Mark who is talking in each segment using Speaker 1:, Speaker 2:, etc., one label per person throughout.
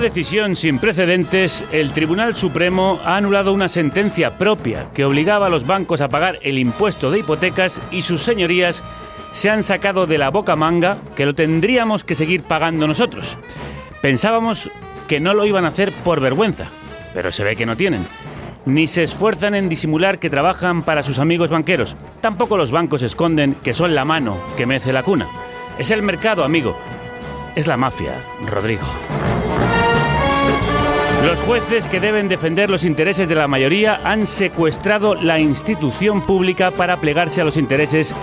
Speaker 1: Una decisión sin precedentes, el Tribunal Supremo ha anulado una sentencia propia que obligaba a los bancos a pagar el impuesto de hipotecas y sus señorías se han sacado de la boca manga que lo tendríamos que seguir pagando nosotros. Pensábamos que no lo iban a hacer por vergüenza, pero se ve que no tienen. Ni se esfuerzan en disimular que trabajan para sus amigos banqueros. Tampoco los bancos esconden que son la mano que mece la cuna. Es el mercado, amigo. Es la mafia, Rodrigo. Los jueces que deben defender los intereses de la mayoría han secuestrado la institución pública para plegarse a los intereses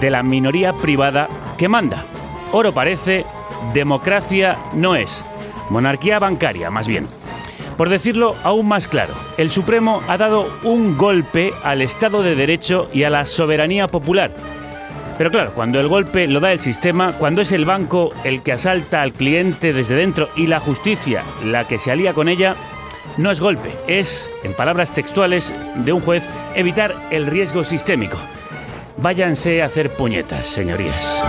Speaker 1: de la minoría privada que manda. Oro parece, democracia no es. Monarquía bancaria, más bien. Por decirlo aún más claro, el Supremo ha dado un golpe al Estado de Derecho y a la soberanía popular. Pero claro, cuando el golpe lo da el sistema, cuando es el banco el que asalta al cliente desde dentro y la justicia la que se alía con ella, no es golpe, es, en palabras textuales de un juez, evitar el riesgo sistémico. Váyanse a hacer puñetas, señorías.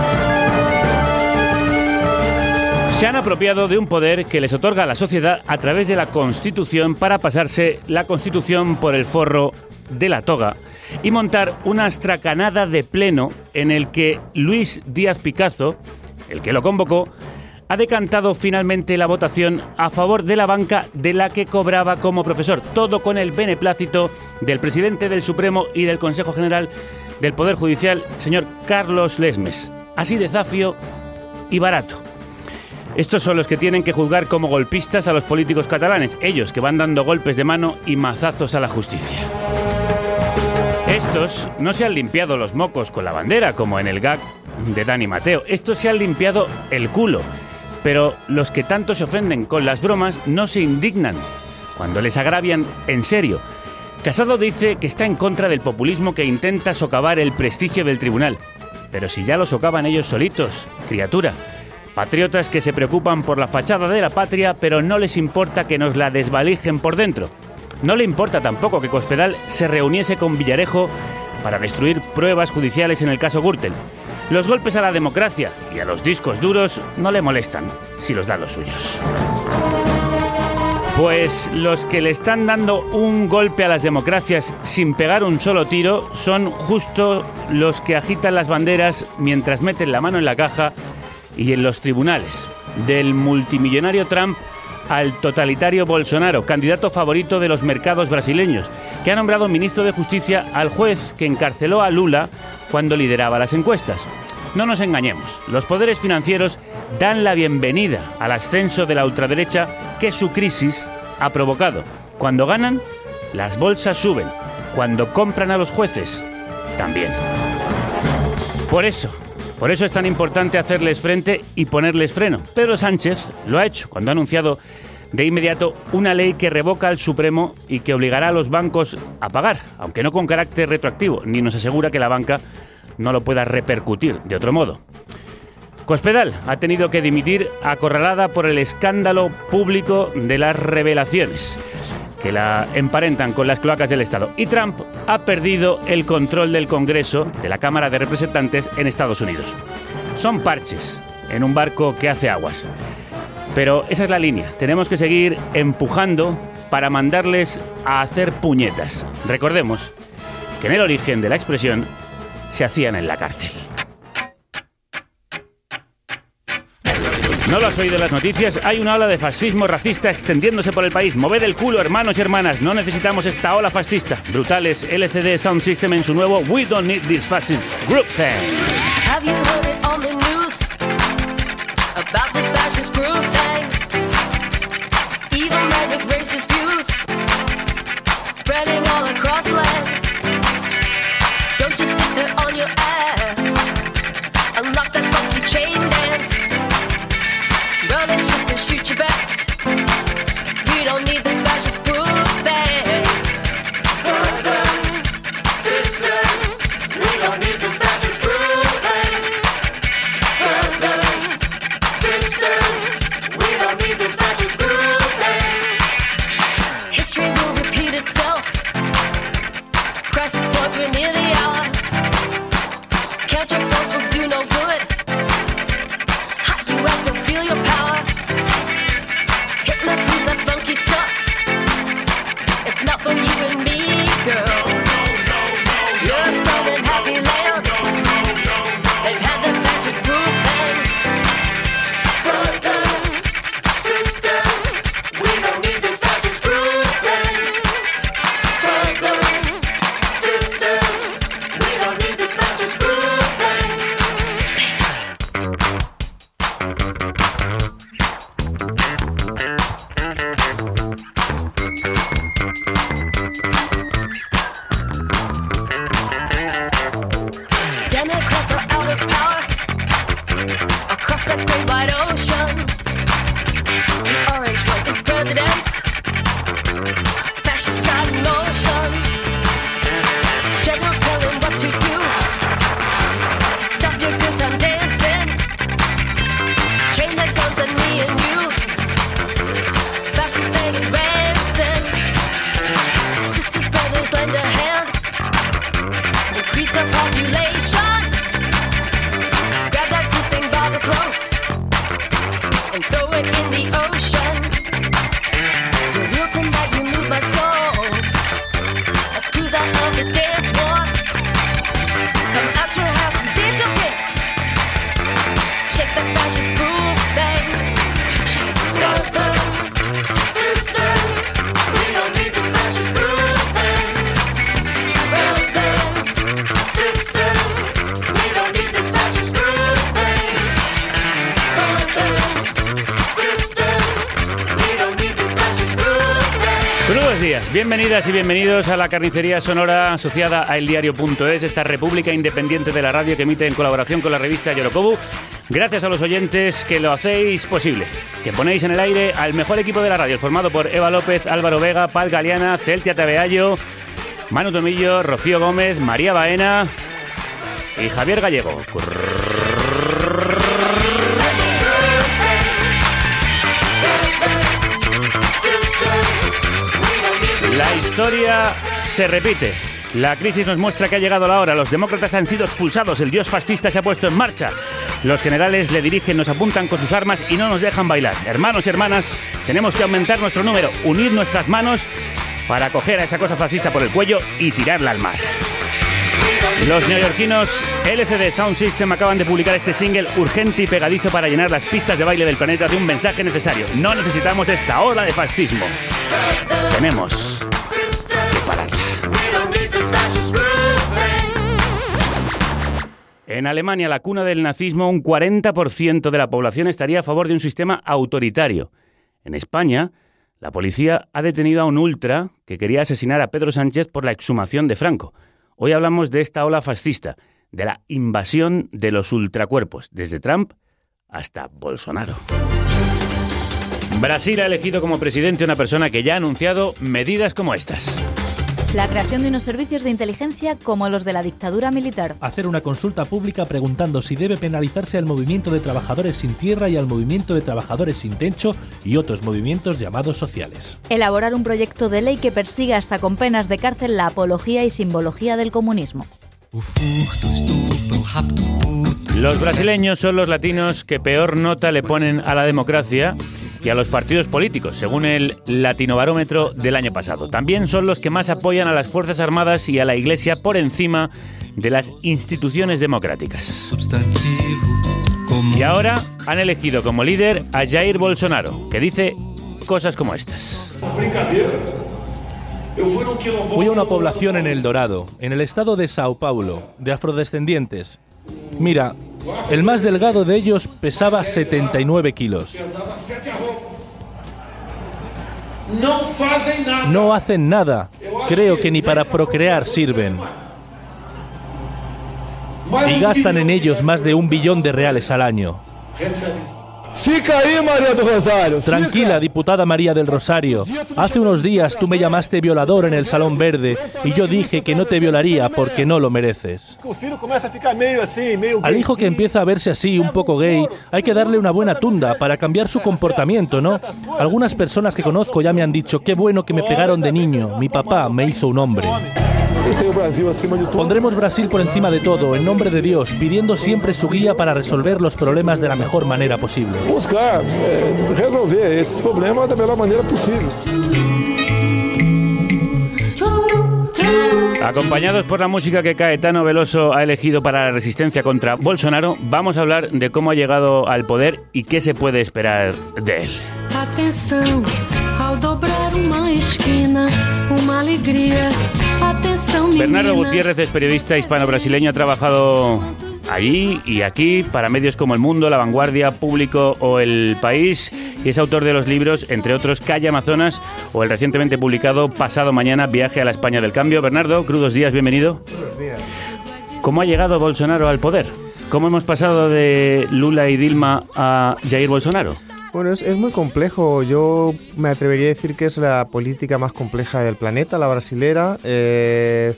Speaker 1: Se han apropiado de un poder que les otorga la sociedad a través de la Constitución para pasarse la Constitución por el forro de la toga y montar una astracanada de pleno en el que Luis Díaz Picazo, el que lo convocó, ha decantado finalmente la votación a favor de la banca de la que cobraba como profesor, todo con el beneplácito del presidente del Supremo y del Consejo General del Poder Judicial, señor Carlos Lesmes. Así de zafio y barato. Estos son los que tienen que juzgar como golpistas a los políticos catalanes, ellos que van dando golpes de mano y mazazos a la justicia. Estos no se han limpiado los mocos con la bandera, como en el gag de Dani Mateo. Estos se han limpiado el culo. Pero los que tanto se ofenden con las bromas no se indignan cuando les agravian en serio. Casado dice que está en contra del populismo que intenta socavar el prestigio del tribunal. Pero si ya lo socavan ellos solitos, criatura. Patriotas que se preocupan por la fachada de la patria, pero no les importa que nos la desvalijen por dentro. No le importa tampoco que Cospedal se reuniese con Villarejo para destruir pruebas judiciales en el caso Gürtel. Los golpes a la democracia y a los discos duros no le molestan si los dan los suyos. Pues los que le están dando un golpe a las democracias sin pegar un solo tiro son justo los que agitan las banderas mientras meten la mano en la caja y en los tribunales. Del multimillonario Trump al totalitario Bolsonaro, candidato favorito de los mercados brasileños, que ha nombrado ministro de Justicia al juez que encarceló a Lula cuando lideraba las encuestas. No nos engañemos, los poderes financieros dan la bienvenida al ascenso de la ultraderecha que su crisis ha provocado. Cuando ganan, las bolsas suben. Cuando compran a los jueces, también. Por eso, por eso es tan importante hacerles frente y ponerles freno. Pedro Sánchez lo ha hecho cuando ha anunciado de inmediato una ley que revoca al Supremo y que obligará a los bancos a pagar, aunque no con carácter retroactivo, ni nos asegura que la banca no lo pueda repercutir de otro modo. Cospedal ha tenido que dimitir acorralada por el escándalo público de las revelaciones que la emparentan con las cloacas del Estado. Y Trump ha perdido el control del Congreso, de la Cámara de Representantes en Estados Unidos. Son parches en un barco que hace aguas. Pero esa es la línea. Tenemos que seguir empujando para mandarles a hacer puñetas. Recordemos que en el origen de la expresión se hacían en la cárcel. No lo has oído en las noticias, hay una ola de fascismo racista extendiéndose por el país. Moved el culo, hermanos y hermanas, no necesitamos esta ola fascista. Brutales LCD Sound System en su nuevo We Don't Need This Fascist Group Thing. Bienvenidas y bienvenidos a la carnicería sonora asociada a eldiario.es, esta república independiente de la radio que emite en colaboración con la revista Yorokobu. Gracias a los oyentes que lo hacéis posible, que ponéis en el aire al mejor equipo de la radio, formado por Eva López, Álvaro Vega, Pal Galeana, Celtia Tabeallo, Manu Tomillo, Rocío Gómez, María Baena y Javier Gallego. La historia se repite. La crisis nos muestra que ha llegado la hora. Los demócratas han sido expulsados. El dios fascista se ha puesto en marcha. Los generales le dirigen, nos apuntan con sus armas y no nos dejan bailar. Hermanos y hermanas, tenemos que aumentar nuestro número, unir nuestras manos para coger a esa cosa fascista por el cuello y tirarla al mar. Los neoyorquinos LCD Sound System acaban de publicar este single urgente y pegadizo para llenar las pistas de baile del planeta de un mensaje necesario. No necesitamos esta ola de fascismo. Tenemos En Alemania, la cuna del nazismo, un 40% de la población estaría a favor de un sistema autoritario. En España, la policía ha detenido a un ultra que quería asesinar a Pedro Sánchez por la exhumación de Franco. Hoy hablamos de esta ola fascista, de la invasión de los ultracuerpos, desde Trump hasta Bolsonaro. Brasil ha elegido como presidente una persona que ya ha anunciado medidas como estas.
Speaker 2: La creación de unos servicios de inteligencia como los de la dictadura militar.
Speaker 3: Hacer una consulta pública preguntando si debe penalizarse al movimiento de trabajadores sin tierra y al movimiento de trabajadores sin techo y otros movimientos llamados sociales.
Speaker 2: Elaborar un proyecto de ley que persiga hasta con penas de cárcel la apología y simbología del comunismo.
Speaker 1: Los brasileños son los latinos que peor nota le ponen a la democracia y a los partidos políticos, según el Latinobarómetro del año pasado. También son los que más apoyan a las Fuerzas Armadas y a la Iglesia por encima de las instituciones democráticas. Y ahora han elegido como líder a Jair Bolsonaro, que dice cosas como estas.
Speaker 3: Fui a una población en El Dorado, en el estado de Sao Paulo, de afrodescendientes. Mira, el más delgado de ellos pesaba 79 kilos. No hacen nada. Creo que ni para procrear sirven. Y gastan en ellos más de un billón de reales al año.
Speaker 4: Fica aí, Maria do Rosário.
Speaker 3: Tranquila, diputada María del Rosario. Hace unos días tú me llamaste violador en el Salón Verde y yo dije que no te violaría porque no lo mereces. Al hijo que empieza a verse así, un poco gay, hay que darle una buena tunda para cambiar su comportamiento, ¿no? Algunas personas que conozco ya me han dicho, qué bueno que me pegaron de niño, mi papá me hizo un hombre.
Speaker 4: De tudo.
Speaker 3: Pondremos Brasil por encima de todo, en nombre de Dios, pidiendo siempre su guía para resolver los problemas de la mejor manera posible.
Speaker 4: Buscar eh, resolver esses problemas da melhor maneira possível.
Speaker 1: Acompañados por la música que Caetano Veloso ha elegido para la resistencia contra Bolsonaro, vamos a hablar de cómo ha llegado al poder y qué se puede esperar de él.
Speaker 5: Dobrar uma esquina,
Speaker 1: Bernardo. Gutiérrez es periodista hispano-brasileño, ha trabajado allí y aquí para medios como El Mundo, La Vanguardia, Público o El País y es autor de los libros, entre otros, Calle Amazonas o el recientemente publicado Pasado Mañana, Viaje a la España del Cambio. Bernardo, crudos días, bienvenido. ¿Cómo ha llegado Bolsonaro al poder? ¿Cómo hemos pasado de Lula y Dilma a Jair Bolsonaro?
Speaker 6: Bueno, es, es muy complejo. Yo me atrevería a decir que es la política más compleja del planeta, la brasilera. Eh,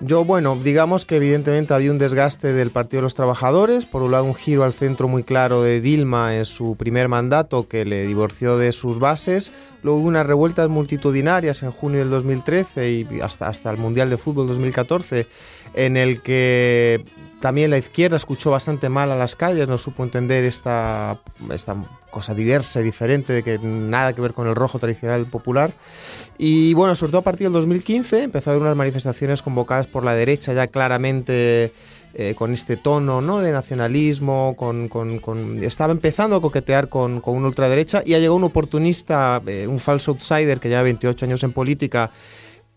Speaker 6: yo, bueno, digamos que evidentemente había un desgaste del Partido de los Trabajadores. Por un lado, un giro al centro muy claro de Dilma en su primer mandato que le divorció de sus bases. Luego hubo unas revueltas multitudinarias en junio del 2013 y hasta, hasta el Mundial de Fútbol 2014 en el que también la izquierda escuchó bastante mal a las calles, no supo entender esta, esta cosa diversa y diferente, de que nada que ver con el rojo tradicional popular. Y bueno, sobre todo a partir del 2015 empezó a haber unas manifestaciones convocadas por la derecha ya claramente eh, con este tono ¿no? de nacionalismo, con, estaba empezando a coquetear con, con una ultraderecha y ha llegado un oportunista, eh, un falso outsider que lleva 28 años en política,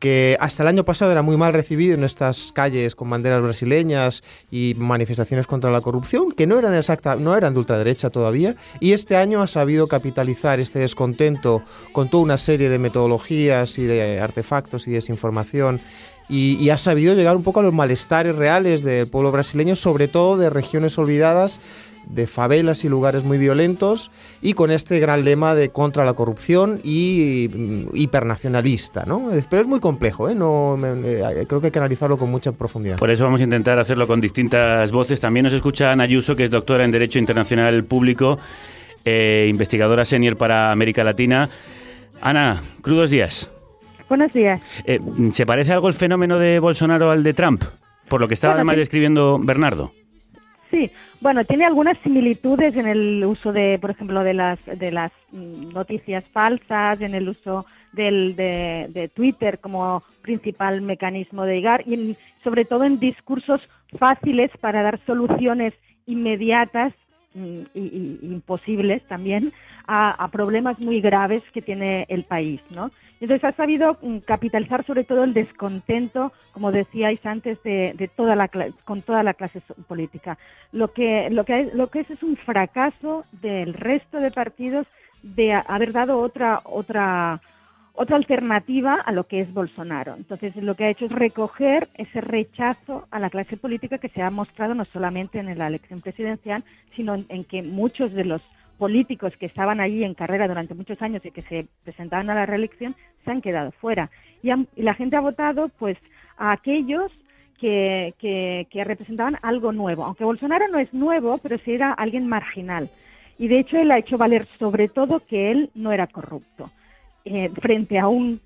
Speaker 6: que hasta el año pasado era muy mal recibido en estas calles con banderas brasileñas y manifestaciones contra la corrupción, que no eran exacta, no eran de ultraderecha todavía, y este año ha sabido capitalizar este descontento con toda una serie de metodologías y de artefactos y desinformación. Y, y ha sabido llegar un poco a los malestares reales del pueblo brasileño, sobre todo de regiones olvidadas, de favelas y lugares muy violentos, y con este gran lema de contra la corrupción y mm, hipernacionalista, ¿no? Pero es muy complejo, ¿eh? No, me- me- creo que hay que analizarlo con mucha profundidad.
Speaker 1: Por eso vamos a intentar hacerlo con distintas voces. También nos escucha Ana Ayuso, que es doctora en Derecho Internacional Público, eh, investigadora senior para América Latina. Ana, crudos días.
Speaker 7: Buenos días.
Speaker 1: Eh, ¿Se parece algo el fenómeno de Bolsonaro al de Trump? Por lo que estaba
Speaker 7: Bueno,
Speaker 1: además
Speaker 7: sí.
Speaker 1: describiendo Bernardo.
Speaker 7: Sí, bueno, tiene algunas similitudes en el uso de, por ejemplo, de las de las mm, noticias falsas, en el uso del, de, de Twitter como principal mecanismo de llegar y en- sobre todo en discursos fáciles para dar soluciones inmediatas y, y- imposibles también a, a problemas muy graves que tiene el país, ¿no? Entonces ha sabido mm, capitalizar sobre todo el descontento, como decíais antes, de, de toda la con toda la clase política. Lo que lo que lo que es es un fracaso del resto de partidos de haber dado otra otra otra alternativa a lo que es Bolsonaro. Entonces, lo que ha hecho es recoger ese rechazo a la clase política que se ha mostrado no solamente en la elección presidencial, sino en, que muchos de los políticos que estaban allí en carrera durante muchos años y que se presentaban a la reelección se han quedado fuera. Y, han- y la gente ha votado pues a aquellos que, que, que representaban algo nuevo. Aunque Bolsonaro no es nuevo, pero sí era alguien marginal. Y de hecho él ha hecho valer sobre todo que él no era corrupto. Eh, frente a un-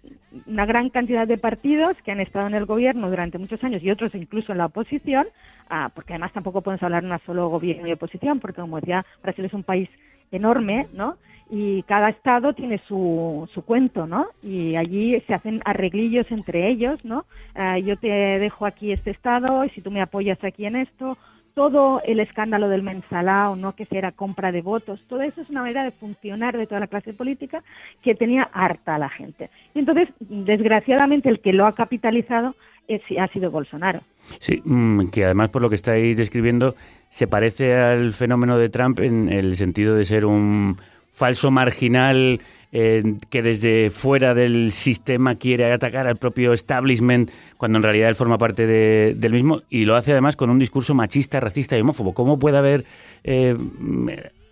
Speaker 7: una gran cantidad de partidos que han estado en el gobierno durante muchos años y otros incluso en la oposición, ah, porque además tampoco podemos hablar de una solo gobierno y oposición, porque como decía, Brasil es un país enorme, ¿no? Y cada estado tiene su, su cuento, ¿no? Y allí se hacen arreglillos entre ellos, ¿no? Ah, yo te dejo aquí este estado y si tú me apoyas aquí en esto, todo el escándalo del mensalao, ¿no? que era compra de votos, todo eso es una manera de funcionar de toda la clase política que tenía harta a la gente. Y entonces, desgraciadamente, el que lo ha capitalizado es- ha sido Bolsonaro.
Speaker 1: Sí, mm, que además por lo que estáis describiendo se parece al fenómeno de Trump en el sentido de ser un falso marginal eh, que desde fuera del sistema quiere atacar al propio establishment cuando en realidad él forma parte de- del mismo y lo hace además con un discurso machista, racista y homófobo. ¿Cómo puede haber eh,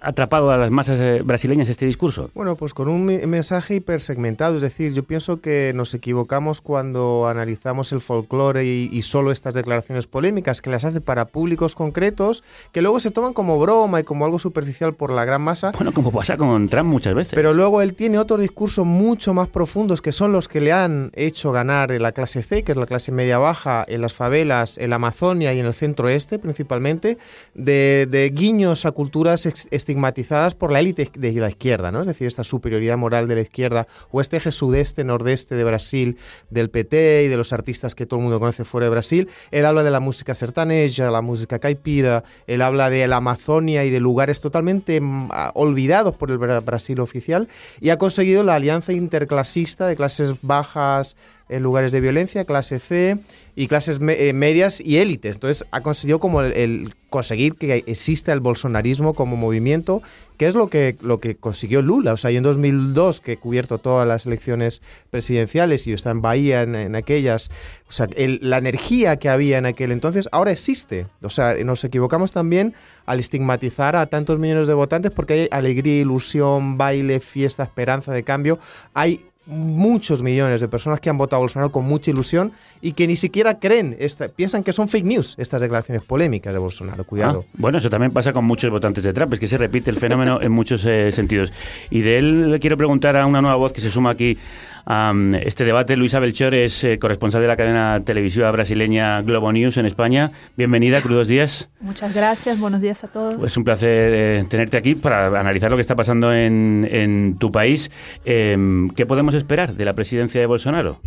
Speaker 1: atrapado a las masas eh, brasileñas este discurso?
Speaker 6: Bueno, pues con un mensaje hipersegmentado, es decir, yo pienso que nos equivocamos cuando analizamos el folclore y, y solo estas declaraciones polémicas que las hace para públicos concretos, que luego se toman como broma y como algo superficial por la gran masa.
Speaker 1: Bueno, como pasa con Trump muchas veces.
Speaker 6: Pero luego él tiene otros discursos mucho más profundos que son los que le han hecho ganar en la clase C, que es la clase media baja, en las favelas, en la Amazonia y en el centro este principalmente, de, de guiños a culturas ex- estigmatizadas por la élite de la izquierda, ¿no? Es decir, esta superioridad moral de la izquierda o este eje sudeste, nordeste de Brasil, del PT y de los artistas que todo el mundo conoce fuera de Brasil. Él habla de la música sertaneja, la música caipira, él habla de la Amazonia y de lugares totalmente mm, olvidados por el Bra- Brasil oficial y ha conseguido la alianza interclasista de clases bajas en lugares de violencia, clase C y clases eh, medias y élites. Entonces ha conseguido como el, conseguir que exista el bolsonarismo como movimiento, que es lo que, lo que consiguió Lula. O sea, yo en 2002, que he cubierto todas las elecciones presidenciales y yo estaba en Bahía en, aquellas, o sea, la energía que había en aquel entonces ahora existe. O sea, nos equivocamos también al estigmatizar a tantos millones de votantes porque hay alegría, ilusión, baile, fiesta, esperanza de cambio. Hay muchos millones de personas que han votado a Bolsonaro con mucha ilusión y que ni siquiera creen, esta, piensan que son fake news estas declaraciones polémicas de Bolsonaro. Cuidado.
Speaker 1: Ah, bueno, eso también pasa con muchos votantes de Trump, es que se repite el fenómeno en muchos eh, sentidos. Y de él le quiero preguntar a una nueva voz que se suma aquí mm, este debate. Luisa Belchor es eh, corresponsal de la cadena televisiva brasileña Globo News en España. Bienvenida, crudos días.
Speaker 8: Muchas gracias, buenos días a todos.
Speaker 1: Es un placer eh, tenerte aquí para analizar lo que está pasando en, en tu país. Eh, ¿Qué podemos esperar de la presidencia de Bolsonaro?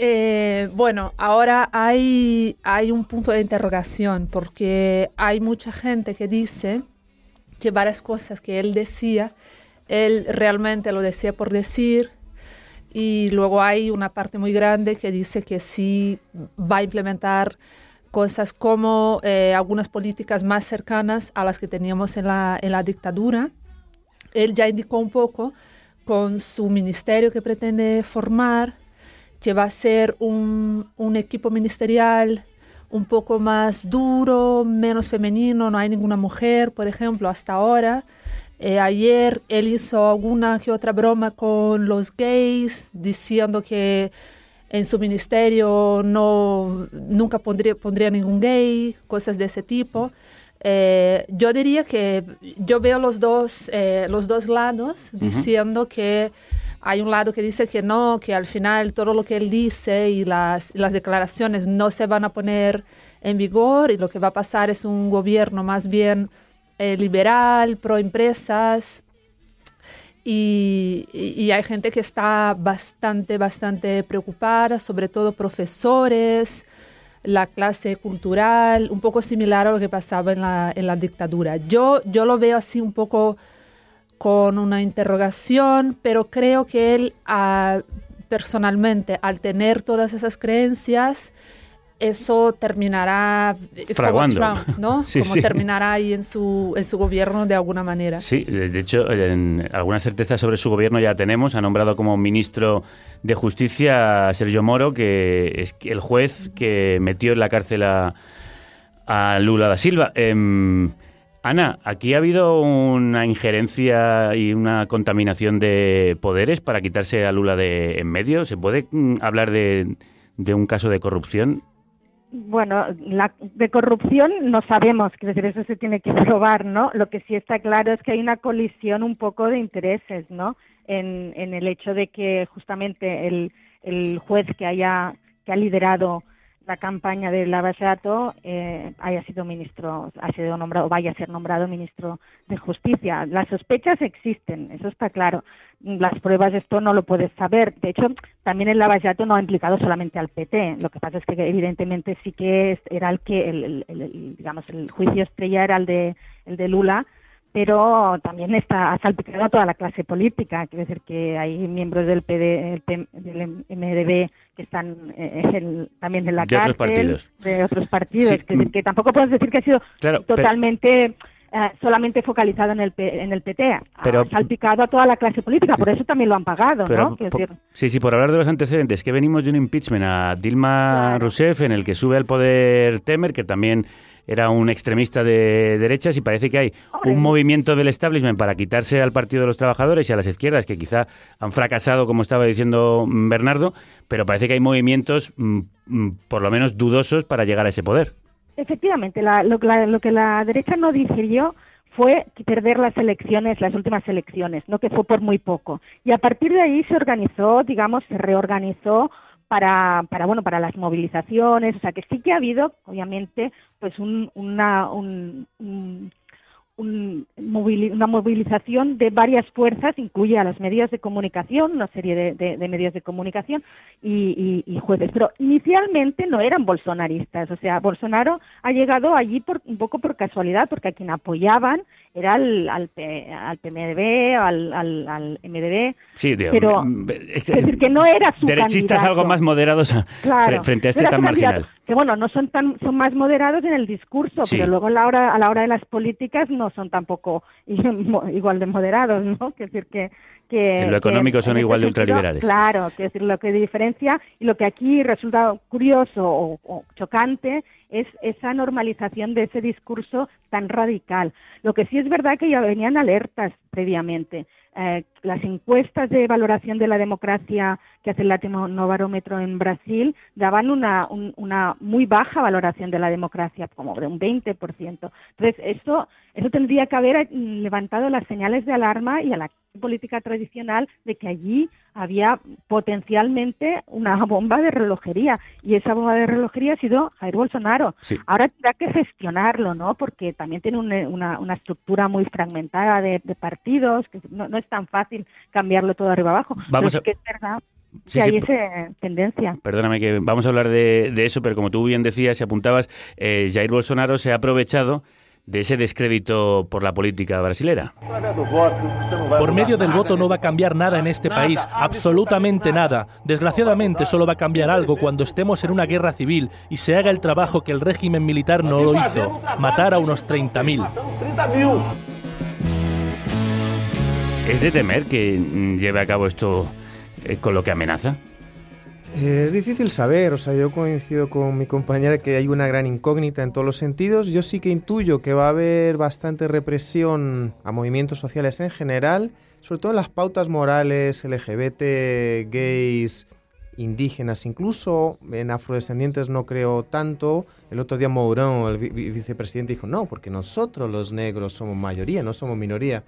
Speaker 8: Eh, bueno, ahora hay, hay un punto de interrogación porque hay mucha gente que dice que varias cosas que él decía, él realmente lo decía por decir y luego hay una parte muy grande que dice que sí va a implementar cosas como eh, algunas políticas más cercanas a las que teníamos en la, en la dictadura. Él ya indicó un poco con su ministerio que pretende formar que va a ser un, un equipo ministerial un poco más duro, menos femenino, no hay ninguna mujer, por ejemplo, hasta ahora. Eh, ayer él hizo alguna que otra broma con los gays, diciendo que en su ministerio no, nunca pondría, pondría ningún gay, cosas de ese tipo. Eh, yo diría que yo veo los dos, eh, los dos lados diciendo que hay un lado que dice que no, que al final todo lo que él dice y las, las declaraciones no se van a poner en vigor y lo que va a pasar es un gobierno más bien eh, liberal, pro empresas. Y, hay gente que está bastante, bastante preocupada, sobre todo profesores, la clase cultural, un poco similar a lo que pasaba en la, en la dictadura. Yo, yo lo veo así un poco con una interrogación, pero creo que él ah, personalmente, al tener todas esas creencias, eso terminará eh,
Speaker 1: Fraguando.
Speaker 8: ¿no?
Speaker 1: Sí,
Speaker 8: como
Speaker 1: sí.
Speaker 8: terminará ahí en su, en su gobierno de alguna manera.
Speaker 1: Sí, de hecho, en alguna certeza sobre su gobierno ya tenemos. Ha nombrado como ministro de Justicia a Sergio Moro, que es el juez que metió en la cárcel a, a Lula da Silva. Em, Ana, aquí ha habido una injerencia y una contaminación de poderes para quitarse a Lula de en medio. ¿Se puede mm, hablar de, de un caso de corrupción?
Speaker 7: Bueno, la, de corrupción no sabemos, quiero decir, eso se tiene que probar, ¿no? Lo que sí está claro es que hay una colisión un poco de intereses, ¿no? En, en el hecho de que justamente el, el juez que haya que ha liderado la campaña de Lavallato eh, haya sido ministro, ha sido nombrado, vaya a ser nombrado ministro de Justicia. Las sospechas existen, eso está claro. Las pruebas esto no lo puedes saber. De hecho, también el Lavallato no ha implicado solamente al PT. Lo que pasa es que evidentemente sí que era el que, el, digamos, el juicio estrella era el de, el de Lula, pero también está ha salpicado a toda la clase política. Quiere decir que hay miembros del, PD, del MDB que están eh, en- también en la
Speaker 1: De otros
Speaker 7: cárcel,
Speaker 1: partidos.
Speaker 7: de otros partidos.
Speaker 1: Sí,
Speaker 7: que tampoco puedes decir que ha sido
Speaker 1: Claro, pero-
Speaker 7: totalmente eh, solamente focalizado en el, P- en el PT.
Speaker 1: Pero-
Speaker 7: ha salpicado a toda la clase política, por eso también lo han pagado,
Speaker 1: Pero,
Speaker 7: ¿no?
Speaker 1: Sí, sí, por hablar de los antecedentes, que venimos de un impeachment a Dilma Rousseff en el que sube al poder Temer, que también era un extremista de derechas y parece que hay un movimiento del establishment para quitarse al Partido de los Trabajadores y a las izquierdas que quizá han fracasado, como estaba diciendo Bernardo, pero parece que hay movimientos mm, mm, por lo menos dudosos para llegar a ese poder.
Speaker 7: Efectivamente, la- lo, la- lo que la derecha no digirió fue perder las elecciones, las últimas elecciones, no que fue por muy poco. Y a partir de ahí se organizó, digamos, se reorganizó para, para bueno, para las movilizaciones, o sea que sí que ha habido, obviamente, pues un, una, un- un- un una movilización de varias fuerzas, incluye a los medios de comunicación, una serie de, de- de medios de comunicación y, y- y jueces. Pero inicialmente no eran bolsonaristas, o sea, Bolsonaro ha llegado allí por, un poco por casualidad, porque a quien apoyaban era al, al, PMDB, al, al, al MDB,
Speaker 1: Sí, digo,
Speaker 7: pero
Speaker 1: mm,
Speaker 7: es decir, que no era su
Speaker 1: derechistas algo más moderados
Speaker 7: Claro.
Speaker 1: frente a este tan
Speaker 7: su candidato,
Speaker 1: marginal.
Speaker 7: Que bueno, no son tan, son más moderados en el discurso,
Speaker 1: Sí.
Speaker 7: pero luego a la hora, a la hora de las políticas no son tampoco igual de moderados, ¿no? Quiero decir que, que
Speaker 1: En lo económico
Speaker 7: que
Speaker 1: son igual de ultraliberales.
Speaker 7: Claro, quiero decir lo que diferencia y lo que aquí resulta curioso o, o chocante es esa normalización de ese discurso tan radical. Lo que sí es verdad que ya venían alertas previamente. Eh, las encuestas de valoración de la democracia que hace el Latinobarómetro en Brasil daban una, un- una muy baja valoración de la democracia, como de un 20%. Entonces, eso, eso tendría que haber mm, levantado las señales de alarma y a la política tradicional de que allí había potencialmente una bomba de relojería y esa bomba de relojería ha sido Jair Bolsonaro.
Speaker 1: Sí.
Speaker 7: Ahora tendrá que gestionarlo, ¿no? Porque también tiene un- una, una estructura muy fragmentada de, de partidos, que no, no es tan fácil cambiarlo todo arriba abajo.
Speaker 1: Vamos
Speaker 7: Pero
Speaker 1: a-
Speaker 7: sí que es verdad
Speaker 1: Sí,
Speaker 7: que
Speaker 1: sí,
Speaker 7: hay
Speaker 1: po-
Speaker 7: esa tendencia.
Speaker 1: Perdóname que vamos a hablar de, de eso, pero como tú bien decías y apuntabas, eh, Jair Bolsonaro se ha aprovechado de ese descrédito por la política brasilera.
Speaker 3: Por medio del voto no va a cambiar nada en este país, absolutamente nada. Desgraciadamente solo va a cambiar algo cuando estemos en una guerra civil y se haga el trabajo que el régimen militar no lo hizo, matar a unos 30.000.
Speaker 1: ¿Es de temer que mm, lleve a cabo esto eh, con lo que amenaza?
Speaker 6: Eh, Es difícil saber, o sea, yo coincido con mi compañera que hay una gran incógnita en todos los sentidos. Yo sí que intuyo que va a haber bastante represión a movimientos sociales en general, sobre todo en las pautas morales LGBT, gays, indígenas, incluso en afrodescendientes no creo tanto. El otro día Mourón, el vi- vi- vicepresidente, dijo, no, porque nosotros los negros somos mayoría, no somos minoría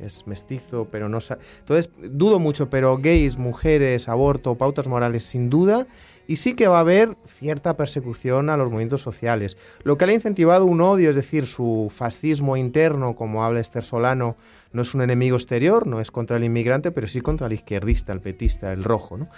Speaker 6: es mestizo, pero no... sa- Entonces, dudo mucho, pero gays, mujeres, aborto, pautas morales, sin duda. Y sí que va a haber cierta persecución a los movimientos sociales. Lo que le ha incentivado un odio, es decir, su fascismo interno, como habla Esther Solano, no es un enemigo exterior, no es contra el inmigrante, pero sí contra el izquierdista, el petista, el rojo, ¿no?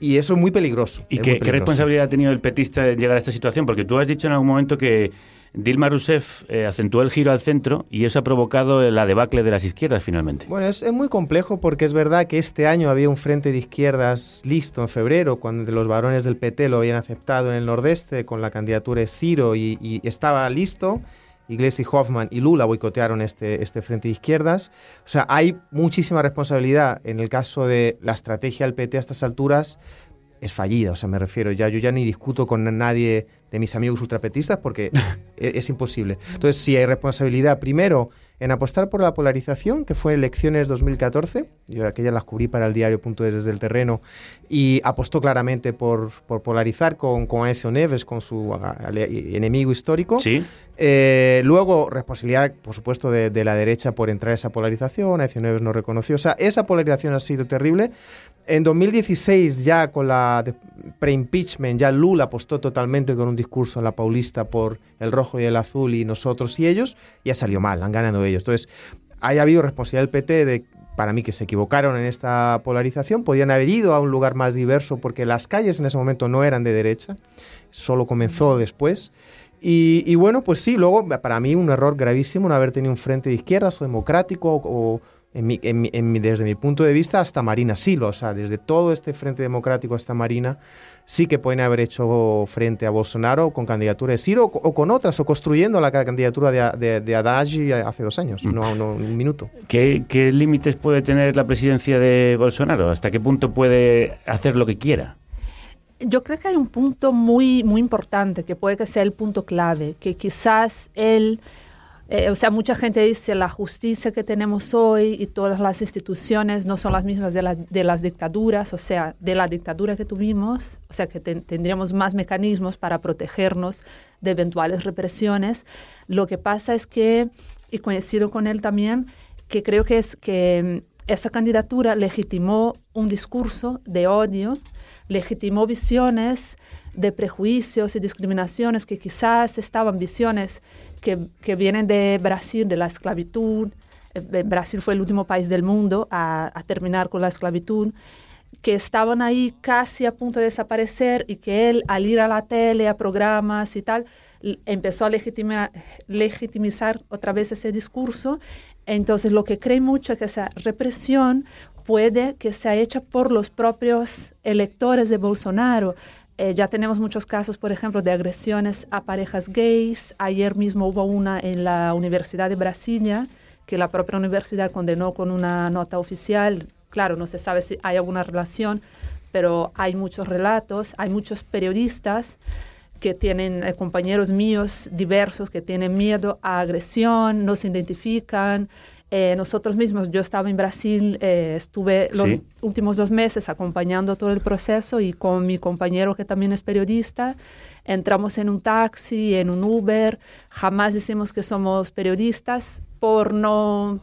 Speaker 6: Y eso es muy peligroso.
Speaker 1: ¿Y qué, qué responsabilidad ha tenido el petista en llegar a esta situación? Porque tú has dicho en algún momento que Dilma Rousseff eh, acentuó el giro al centro y eso ha provocado la debacle de las izquierdas finalmente.
Speaker 6: Bueno, es, muy complejo porque es verdad que este año había un frente de izquierdas listo en febrero, cuando los varones del PT lo habían aceptado en el nordeste con la candidatura de Ciro y, y estaba listo. Iglesias Hoffman y Lula boicotearon este, este frente de izquierdas. O sea, hay muchísima responsabilidad en el caso de la estrategia del PT a estas alturas es fallida, o sea, me refiero, ya yo ya ni discuto con nadie de mis amigos ultrapetistas porque e- es, imposible. Entonces, sí hay responsabilidad primero en apostar por la polarización, que fue elecciones 2014, yo aquellas las cubrí para el diario.es desde el terreno, y apostó claramente por, por polarizar con, con Aécio Neves, con su a- enemigo histórico.
Speaker 1: Sí.
Speaker 6: Eh, luego, responsabilidad, por supuesto, de, de la derecha por entrar a esa polarización. Aécio Neves no reconoció. O sea, esa polarización ha sido terrible. En 2016, ya con la pre-impeachment ya Lula apostó totalmente con un discurso en la Paulista por el rojo y el azul y nosotros y ellos, y ha salido mal, han ganado ellos. Entonces, haya habido responsabilidad del PT de para mí que se equivocaron en esta polarización, podían haber ido a un lugar más diverso porque las calles en ese momento no eran de derecha, solo comenzó después. Y, y bueno, pues sí, luego para mí un error gravísimo no haber tenido un frente de izquierdas o democrático o en mi- en mi- en mi- desde mi punto de vista hasta Marina Silva, o sea, desde todo este frente democrático hasta Marina, sí que pueden haber hecho frente a Bolsonaro con candidatura de Ciro o, o con otras, o construyendo la ca- candidatura de, de, de Haddad hace dos años, no, no un minuto.
Speaker 1: ¿Qué, qué límites puede tener la presidencia de Bolsonaro? ¿Hasta qué punto puede hacer lo que quiera?
Speaker 8: Yo creo que hay un punto muy, muy importante que puede que sea el punto clave, que quizás él, eh, o sea, mucha gente dice la justicia que tenemos hoy y todas las instituciones no son las mismas de, la- de las dictaduras, o sea, de la dictadura que tuvimos, o sea, que ten- tendríamos más mecanismos para protegernos de eventuales represiones. Lo que pasa es que, y coincido con él también, que creo que es que mm, esa candidatura legitimó un discurso de odio, legitimó visiones de prejuicios y discriminaciones que quizás estaban visiones que, que vienen de Brasil, de la esclavitud. Eh, Brasil fue el último país del mundo a, terminar con la esclavitud que estaban ahí casi a punto de desaparecer y que él, al ir a la tele, a programas y tal, empezó a legitima- legitimizar otra vez ese discurso. Entonces, lo que cree mucho es que esa represión puede que sea hecha por los propios electores de Bolsonaro. Eh, ya tenemos muchos casos, por ejemplo, de agresiones a parejas gays. Ayer mismo hubo una en la Universidad de Brasilia, que la propia universidad condenó con una nota oficial. Claro, no se sabe si hay alguna relación, pero hay muchos relatos, hay muchos periodistas que tienen eh, compañeros míos diversos que tienen miedo a agresión, no se identifican. Eh, nosotros mismos, yo estaba en Brasil, eh, estuve los
Speaker 1: Sí.
Speaker 8: últimos dos meses acompañando todo el proceso y con mi compañero que también es periodista, entramos en un taxi, en un Uber, jamás decimos que somos periodistas por no...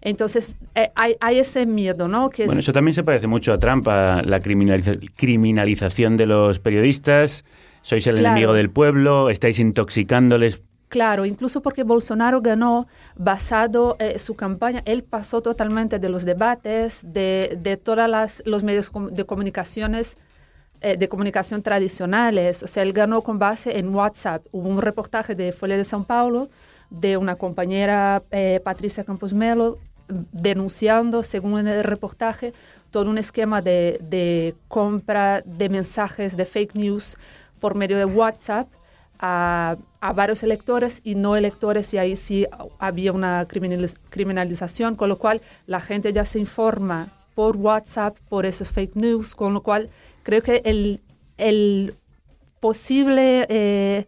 Speaker 8: Entonces, eh, hay, hay ese miedo, ¿no? Que es-
Speaker 1: Bueno, eso también se parece mucho a Trump, a la criminaliza- criminalización de los periodistas. Sois el
Speaker 8: Claro.
Speaker 1: enemigo del pueblo, estáis intoxicándoles.
Speaker 8: Claro, incluso porque Bolsonaro ganó basado eh, su campaña, él pasó totalmente de los debates, de, de todos los medios de comunicaciones eh, de comunicación tradicionales. O sea, él ganó con base en WhatsApp. Hubo un reportaje de Folha de São Paulo de una compañera, eh, Patricia Campos Melo, denunciando, según el reportaje, todo un esquema de, de compra de mensajes de fake news por medio de WhatsApp a, a varios electores y no electores, y ahí sí había una criminaliz- criminalización, con lo cual la gente ya se informa por WhatsApp, por esos fake news, con lo cual creo que el, el posible, eh,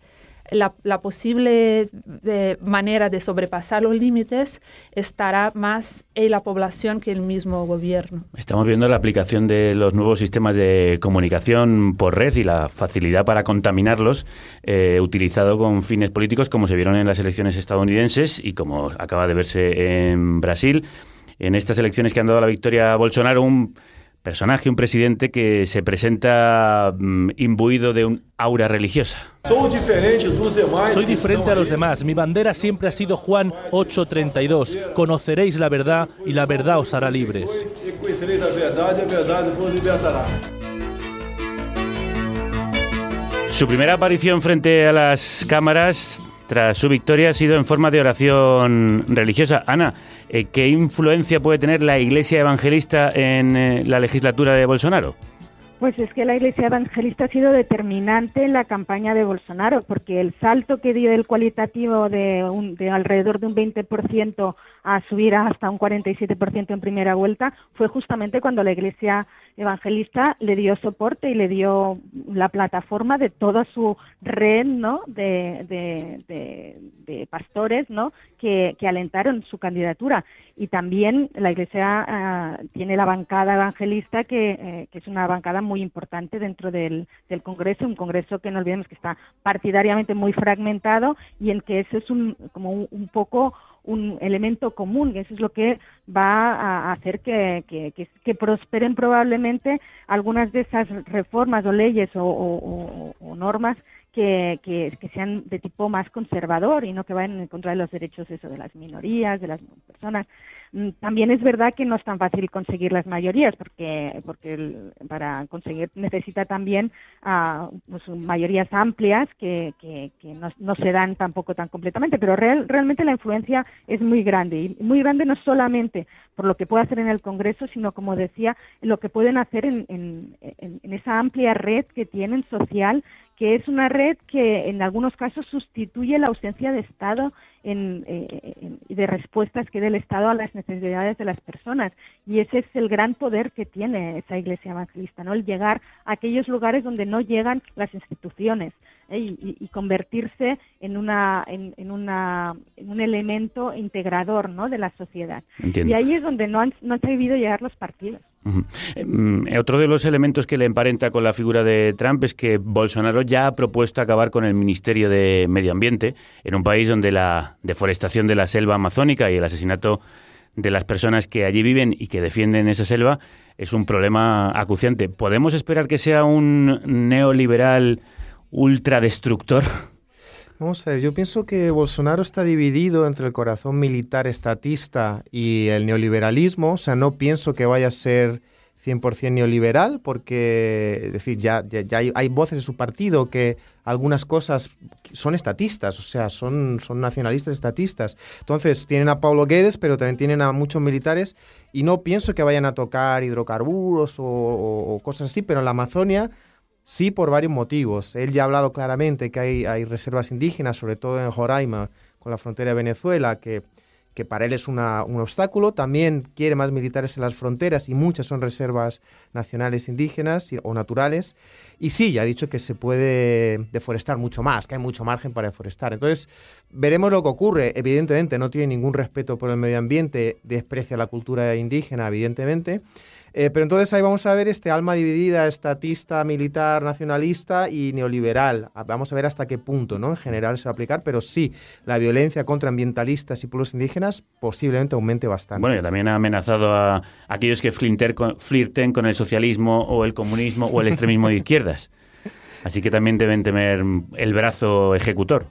Speaker 8: la, la posible eh, manera de sobrepasar los límites estará más en la población que el mismo gobierno.
Speaker 1: Estamos viendo la aplicación de los nuevos sistemas de comunicación por red y la facilidad para contaminarlos, eh, utilizado con fines políticos, como se vieron en las elecciones estadounidenses y como acaba de verse en Brasil. En estas elecciones que han dado la victoria a Bolsonaro, un personaje, un presidente que se presenta mm, imbuido de un aura religiosa.
Speaker 3: Soy diferente a los demás. Mi bandera siempre ha sido Juan 8:32. Conoceréis la verdad y la verdad os hará libres.
Speaker 1: Su primera aparición frente a las cámaras tras su victoria ha sido en forma de oración religiosa. Ana, eh, ¿qué influencia puede tener la Iglesia Evangelista en eh, la legislatura de Bolsonaro?
Speaker 7: Pues es que la Iglesia Evangelista ha sido determinante en la campaña de Bolsonaro, porque el salto que dio el cualitativo de, de alrededor de un 20% a subir hasta un 47% en primera vuelta fue justamente cuando la Iglesia Evangelista le dio soporte y le dio la plataforma de toda su red ¿no? de, de- pastores ¿no? que, que alentaron su candidatura. Y también la Iglesia ah, tiene la bancada evangelista, que, eh, que es una bancada muy importante dentro del, del Congreso, un Congreso que no olvidemos que está partidariamente muy fragmentado y en que eso es un, como un, un poco un elemento común, y eso es lo que va a hacer que, que, que- prosperen probablemente algunas de esas reformas o leyes o normas que, que, que sean de tipo más conservador y no que vayan en contra de los derechos eso, de las minorías, de las personas. Mm, También es verdad que no es tan fácil conseguir las mayorías porque, porque para conseguir necesita también pues, mayorías amplias que, que, no, no se dan tampoco tan completamente, pero real- realmente la influencia es muy grande y muy grande no solamente por lo que puede hacer en el Congreso, sino como decía, lo que pueden hacer en- en esa amplia red que tienen social que es una red que en algunos casos sustituye la ausencia de Estado en, eh, en- de respuestas que dé el Estado a las necesidades de las personas. Y ese es el gran poder que tiene esa Iglesia evangelista, ¿no? El llegar a aquellos lugares donde no llegan las instituciones ¿eh? y, y- y convertirse en, una, en, en una, en un elemento integrador, ¿no? De la sociedad.
Speaker 1: Entiendo.
Speaker 7: Y ahí es donde no han, no han sabido llegar los partidos.
Speaker 1: Eh, mm, Otro de los elementos que le emparenta con la figura de Trump es que Bolsonaro ya ha propuesto acabar con el Ministerio de Medio Ambiente en un país donde la deforestación de la selva amazónica y el asesinato de las personas que allí viven y que defienden esa selva es un problema acuciante. ¿Podemos esperar que sea un neoliberal ultradestructor?
Speaker 6: Vamos a ver, yo pienso que Bolsonaro está dividido entre el corazón militar estatista y el neoliberalismo. O sea, no pienso que vaya a ser 100% neoliberal, porque, es decir, ya, ya, ya hay, hay voces de su partido que algunas cosas son estatistas, o sea, son, son nacionalistas estatistas. Entonces, tienen a Paulo Guedes, pero también tienen a muchos militares, y no pienso que vayan a tocar hidrocarburos o, o- o cosas así, pero en la Amazonia Sí, por varios motivos. Él ya ha hablado claramente que hay, reservas indígenas, sobre todo en Joraima, con la frontera de Venezuela, que, para él es un obstáculo. También quiere más militares en las fronteras y muchas son reservas nacionales indígenas o naturales. Y sí, ya ha dicho que se puede deforestar mucho más, que hay mucho margen para deforestar. Entonces, veremos lo que ocurre. Evidentemente, no tiene ningún respeto por el medio ambiente, desprecia la cultura indígena, evidentemente. Eh, pero entonces ahí vamos a ver este alma dividida, estatista, militar, nacionalista y neoliberal. Ah, Vamos a ver hasta qué punto, ¿no? En general se va a aplicar, pero sí, la violencia contra ambientalistas y pueblos indígenas posiblemente aumente bastante.
Speaker 1: Bueno, y también ha amenazado a aquellos que con- flirten con el socialismo o el comunismo o el extremismo de izquierdas. Así que también deben temer el brazo ejecutor.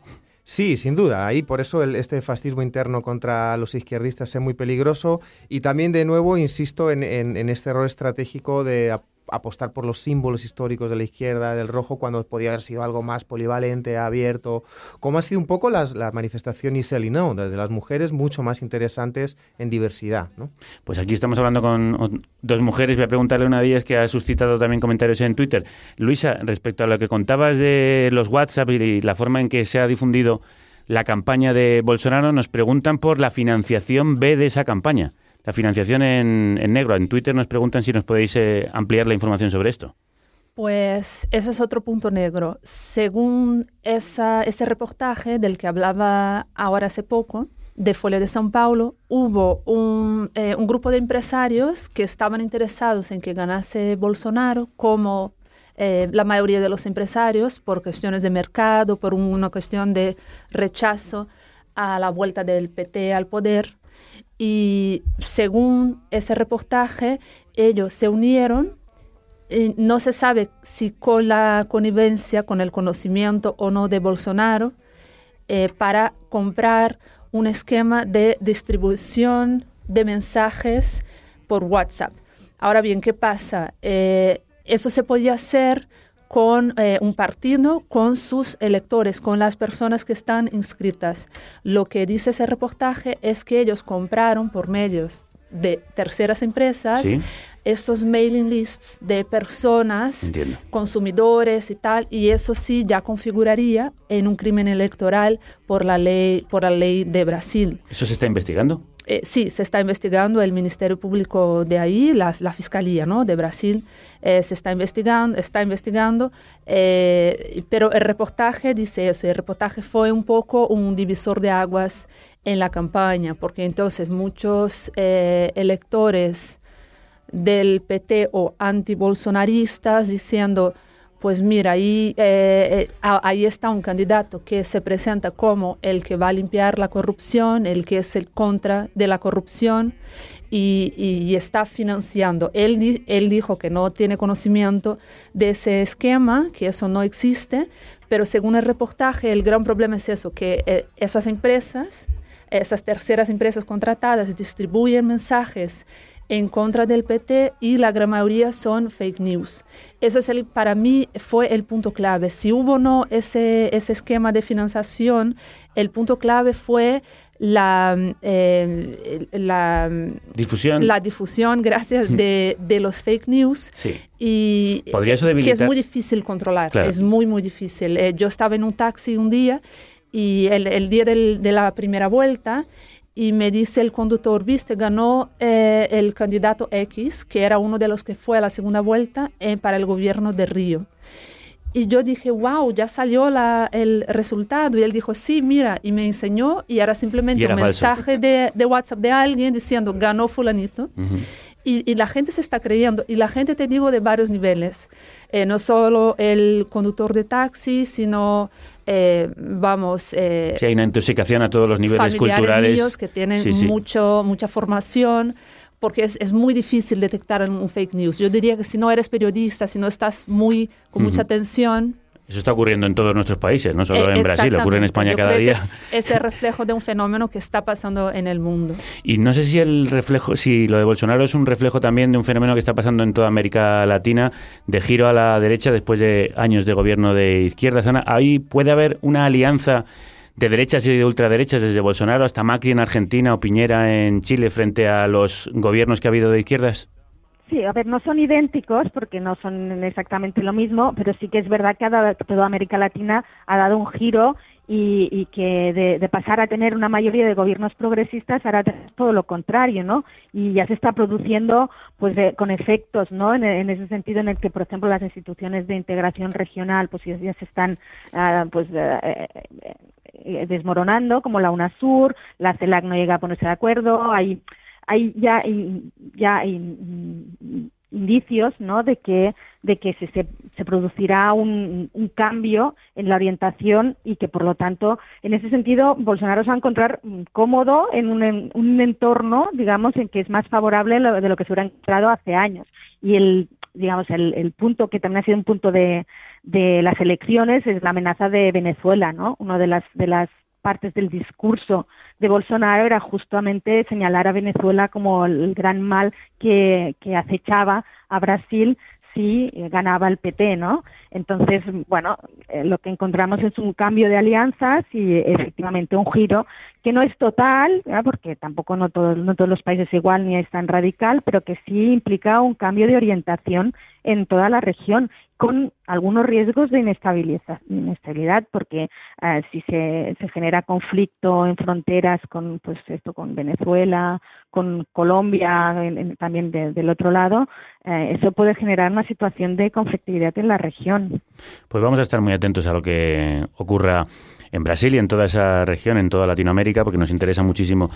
Speaker 6: Sí, sin duda. Ahí por eso el- este fascismo interno contra los izquierdistas es muy peligroso. Y también, de nuevo, insisto en, este error estratégico de apostar por los símbolos históricos de la izquierda, del rojo, cuando podía haber sido algo más polivalente, abierto, como ha sido un poco las, la manifestación Isel y No, de las mujeres mucho más interesantes en diversidad. ¿no?
Speaker 1: Pues aquí estamos hablando con dos mujeres. Voy a preguntarle una de ellas que ha suscitado también comentarios en Twitter. Luisa, respecto a lo que contabas de los WhatsApp y la forma en que se ha difundido la campaña de Bolsonaro, nos preguntan por la financiación B de esa campaña. La financiación en, negro. En Twitter nos preguntan si nos podéis eh, ampliar la información sobre esto.
Speaker 8: Pues ese es otro punto negro. Según esa, ese reportaje del que hablaba ahora hace poco, de Folha de São Paulo, hubo un, eh, grupo de empresarios que estaban interesados en que ganase Bolsonaro, como eh, la mayoría de los empresarios, por cuestiones de mercado, por una cuestión de rechazo a la vuelta del PT al poder. Y según ese reportaje, ellos se unieron eh, no se sabe si con la connivencia, con el conocimiento o no de Bolsonaro, eh, para comprar un esquema de distribución de mensajes por WhatsApp. Ahora bien, ¿qué pasa? Eh, eso se podía hacer con eh, un partido, con sus electores, con las personas que están inscritas. Lo que dice ese reportaje es que ellos compraron por medios de terceras empresas
Speaker 1: Sí.
Speaker 8: estos mailing lists de personas,
Speaker 1: Entiendo.
Speaker 8: consumidores y tal, y eso sí ya configuraría en un crimen electoral por la ley, por la ley de Brasil.
Speaker 1: ¿Eso se está investigando?
Speaker 8: Eh, sí, se está investigando el Ministerio Público de ahí, la, Fiscalía ¿no? de Brasil, eh, se está investigando, está investigando, eh, pero el reportaje dice eso, el reportaje fue un poco un divisor de aguas en la campaña, porque entonces muchos electores del PT o antibolsonaristas diciendo, Pues mira, ahí, eh, eh, ahí está un candidato que se presenta como el que va a limpiar la corrupción, el que es el contra de la corrupción y, está financiando. Él, él dijo que no tiene conocimiento de ese esquema, que eso no existe, pero según el reportaje el gran problema es eso, que eh, esas empresas, esas terceras empresas contratadas distribuyen mensajes en contra del PT y la gran mayoría son fake news. Ese es el, para mí fue el punto clave. Si hubo o no ese, ese esquema de financiación, el punto clave fue la, eh, la,
Speaker 1: Difusión.
Speaker 8: la difusión, gracias, de, de los fake news.
Speaker 1: Sí.
Speaker 8: Y
Speaker 1: ¿Podría eso
Speaker 8: que es muy difícil controlar,
Speaker 1: Claro.
Speaker 8: es muy, muy difícil. Eh, yo estaba en un taxi un día y el, el día del- de la primera vuelta y me dice el conductor, viste, ganó eh, el candidato X, que era uno de los que fue a la segunda vuelta eh, para el gobierno de Río. Y yo dije, wow, ya salió la- el resultado. Y él dijo, sí, mira, y me enseñó y era simplemente
Speaker 1: Y era
Speaker 8: un
Speaker 1: falso.
Speaker 8: mensaje de, de WhatsApp de alguien diciendo, ganó fulanito. Y la gente se está creyendo. Y la gente, te digo, de varios niveles. Eh, no solo el conductor de taxi, sino, eh, vamos, eh,
Speaker 1: Sí, hay una intoxicación a todos los niveles culturales.
Speaker 8: míos que tienen
Speaker 1: Sí, sí.
Speaker 8: Mucho, mucha formación, porque es, es muy difícil detectar un fake news. Yo diría que si no eres periodista, si no estás muy con mucha atención...
Speaker 1: Eso está ocurriendo en todos nuestros países, no solo
Speaker 8: eh,
Speaker 1: en Brasil, ocurre en. España
Speaker 8: Yo
Speaker 1: cada
Speaker 8: creo que
Speaker 1: día.
Speaker 8: Es, es el reflejo de un fenómeno que está pasando en el mundo.
Speaker 1: Y no sé si el reflejo, si lo de Bolsonaro es un reflejo también de un fenómeno que está pasando en toda América Latina, de giro a la derecha después de años de gobierno de izquierdas. Ana, ahí puede haber una alianza de derechas y de ultraderechas desde Bolsonaro hasta Macri en Argentina o Piñera en Chile frente a los gobiernos que ha habido de izquierdas.
Speaker 7: Sí, a ver, no son idénticos porque no son exactamente lo mismo, pero sí que es verdad que ha toda América Latina ha dado un giro y, y que de, de pasar a tener una mayoría de gobiernos progresistas ahora todo lo contrario, ¿no? Y ya se está produciendo pues de- con efectos, ¿no? En, ese sentido en el que, por ejemplo, las instituciones de integración regional pues ya, se están ah, pues eh, eh, eh, desmoronando, como la UNASUR, la CELAC no llega a ponerse de acuerdo, hay hay ya ya in- indicios no de que de que se, se, producirá un, un cambio en la orientación y que por lo tanto en ese sentido Bolsonaro se va a encontrar cómodo en un, en un entorno digamos en que es más favorable de lo que se hubiera encontrado hace años. Y el digamos el, el punto que también ha sido un punto de, de las elecciones es la amenaza de Venezuela no una de las de las partes del discurso de Bolsonaro era justamente señalar a Venezuela como el gran mal que, acechaba a Brasil si eh, ganaba el PT, ¿no? Entonces, bueno, eh, lo que encontramos es un cambio de alianzas y eh, efectivamente un giro que no es total, porque tampoco no todos, no todos los países igual ni es tan radical, pero que sí implica un cambio de orientación en toda la región con algunos riesgos de inestabilidad, porque eh, si se, se genera conflicto en fronteras con pues esto con Venezuela, con Colombia, en- también de- del otro lado, eh, eso puede generar una situación de conflictividad en la región.
Speaker 1: Pues vamos a estar muy atentos a lo que ocurra en Brasil y en toda esa región, en toda Latinoamérica, porque nos interesa muchísimo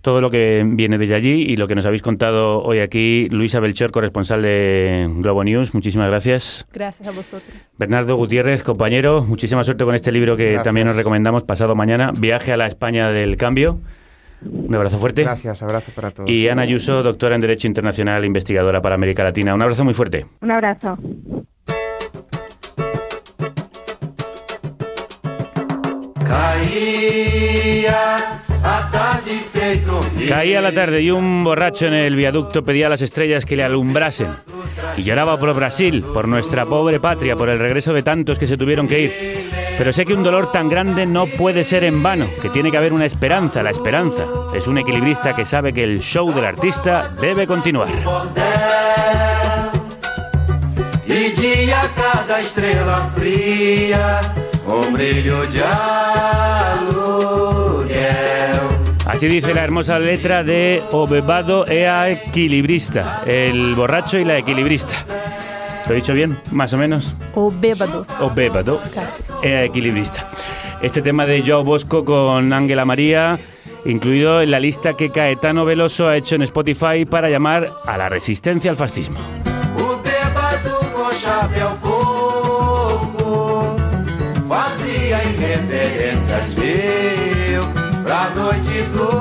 Speaker 1: todo lo que viene desde allí y lo que nos habéis contado hoy aquí. Luisa Belchor, corresponsal de Globo News, muchísimas gracias.
Speaker 8: Gracias a vosotros.
Speaker 1: Bernardo Gutiérrez, compañero, muchísima suerte con este libro que
Speaker 6: Gracias.
Speaker 1: también nos recomendamos pasado mañana, Viaje a la España del Cambio. Un abrazo fuerte.
Speaker 6: Gracias, abrazo para todos.
Speaker 1: Y Ana Ayuso, doctora en Derecho Internacional, investigadora para América Latina. Un abrazo muy fuerte.
Speaker 7: Un abrazo.
Speaker 9: Caía
Speaker 1: Caía la tarde y un borracho en el viaducto pedía a las estrellas que le alumbrasen. Y lloraba por Brasil, por nuestra pobre patria, por el regreso de tantos que se tuvieron que ir. Pero sé que un dolor tan grande no puede ser en vano, que tiene que haber una esperanza. La esperanza es un equilibrista que sabe que el show del artista debe continuar.
Speaker 9: Cada estrela brilho de
Speaker 1: Así dice la hermosa letra de O Bebado e a Equilibrista, el borracho y la equilibrista. ¿Lo he dicho bien, más o menos?
Speaker 8: O bêbado.
Speaker 1: O Bébado
Speaker 8: Casi.
Speaker 1: e a Equilibrista. Este tema de Joao Bosco con Ángela María, incluido en la lista que Caetano Veloso ha hecho en Spotify para llamar a la resistencia al fascismo.
Speaker 9: go.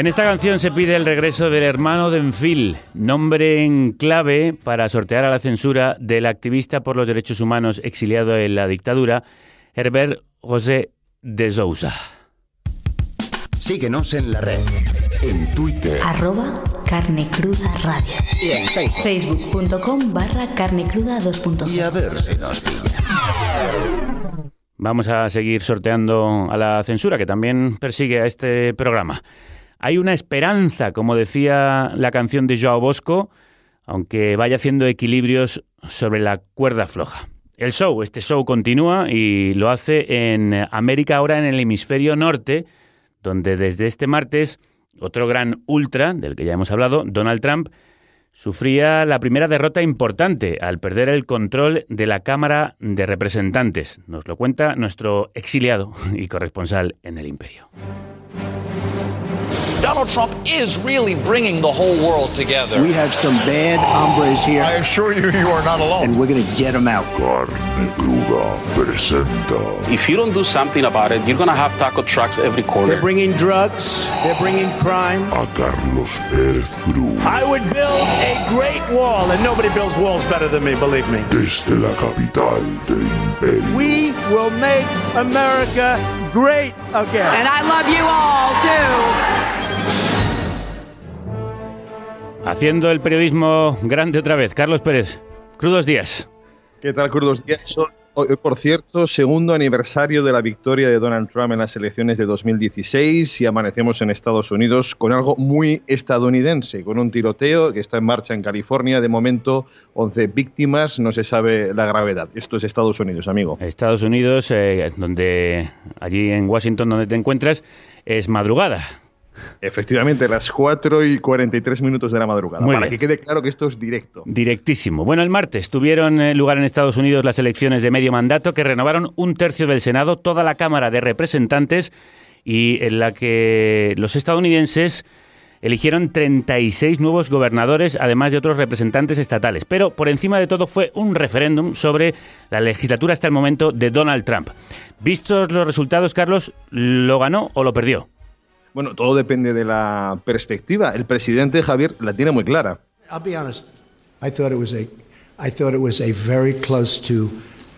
Speaker 1: En esta canción se pide el regreso del hermano de Enfil, nombre en clave para sortear a la censura del activista por los derechos humanos exiliado en la dictadura, Herbert José de Sousa.
Speaker 10: Síguenos en la red. En Twitter.
Speaker 11: Arroba carne cruda radio.
Speaker 10: Y en Facebook.
Speaker 11: Facebook.com barra carne cruda 2.0.
Speaker 10: Y a ver si nos pilla.
Speaker 1: Vamos a seguir sorteando a la censura que también persigue a este programa. Hay una esperanza, como decía la canción de Joao Bosco, aunque vaya haciendo equilibrios sobre la cuerda floja. El show, este show continúa y lo hace en América ahora en el hemisferio norte, donde desde este martes otro gran ultra, del que ya hemos hablado, Donald Trump, sufría la primera derrota importante al perder el control de la Cámara de Representantes. Nos lo cuenta nuestro exiliado y corresponsal en el imperio.
Speaker 12: Donald Trump is really bringing the whole world together.
Speaker 13: We have some bad hombres here.
Speaker 14: I assure you, you are not alone.
Speaker 13: And we're going to get them out.
Speaker 14: Carne Cruda presenta
Speaker 15: If you don't do something about it, you're going to have taco trucks every corner.
Speaker 13: They're bringing drugs. They're bringing crime.
Speaker 14: a Carlos Pérez Cruz
Speaker 13: I would build a great wall, and nobody builds walls better than me, believe me.
Speaker 14: desde la capital del imperio.
Speaker 13: We will make America great again.
Speaker 16: And I love you all too.
Speaker 1: Haciendo el periodismo grande otra vez, Carlos Pérez. Crudos días.
Speaker 17: ¿Qué tal, Crudos Díaz? Son, hoy, por cierto, segundo aniversario de la victoria de Donald Trump en las elecciones de 2016 y amanecemos en Estados Unidos con algo muy estadounidense, con un tiroteo que está en marcha en California. De momento, 11 víctimas, no se sabe la gravedad. Esto es Estados Unidos, amigo.
Speaker 1: Estados Unidos, eh, donde allí en Washington, donde te encuentras, es madrugada.
Speaker 17: Efectivamente, las 4 y 43 minutos de la madrugada.
Speaker 1: Muy
Speaker 17: para
Speaker 1: bien.
Speaker 17: que quede claro que esto es directo.
Speaker 1: Directísimo. Bueno, el martes tuvieron eh, lugar en Estados Unidos las elecciones de medio mandato que renovaron un tercio del Senado, toda la Cámara de Representantes y en la que los estadounidenses eligieron 36 nuevos gobernadores, además de otros representantes estatales. Pero por encima de todo fue un referéndum sobre la legislatura hasta el momento de Donald Trump. Vistos los resultados, Carlos, ¿lo ganó o lo perdió?
Speaker 17: Bueno, todo depende de la perspectiva. El presidente Javier la tiene muy clara.
Speaker 18: I'll be honest. I thought it was a, I thought it was a very close to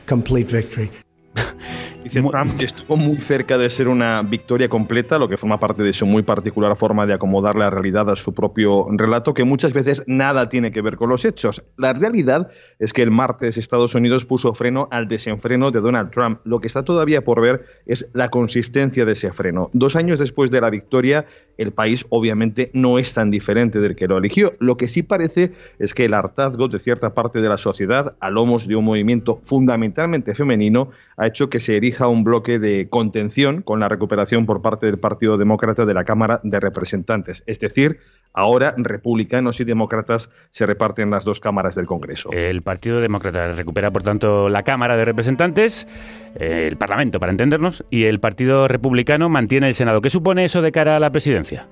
Speaker 18: complete victory.
Speaker 17: Dice Trump que estuvo muy cerca de ser una victoria completa, lo que forma parte de su muy particular forma de acomodar la realidad a su propio relato, que muchas veces nada tiene que ver con los hechos. La realidad es que el martes Estados Unidos puso freno al desenfreno de Donald Trump. Lo que está todavía por ver es la consistencia de ese freno. Dos años después de la victoria, el país obviamente no es tan diferente del que lo eligió. Lo que sí parece es que el hartazgo de cierta parte de la sociedad, a lomos de un movimiento fundamentalmente femenino, ha hecho que se erija un bloque de contención con la recuperación por parte del Partido Demócrata de la Cámara de Representantes. Es decir, ahora republicanos y demócratas se reparten las dos cámaras del Congreso.
Speaker 1: El Partido Demócrata recupera, por tanto, la Cámara de Representantes, eh, el Parlamento, para entendernos, y el Partido Republicano mantiene el Senado. ¿Qué supone eso de cara a la presidencia?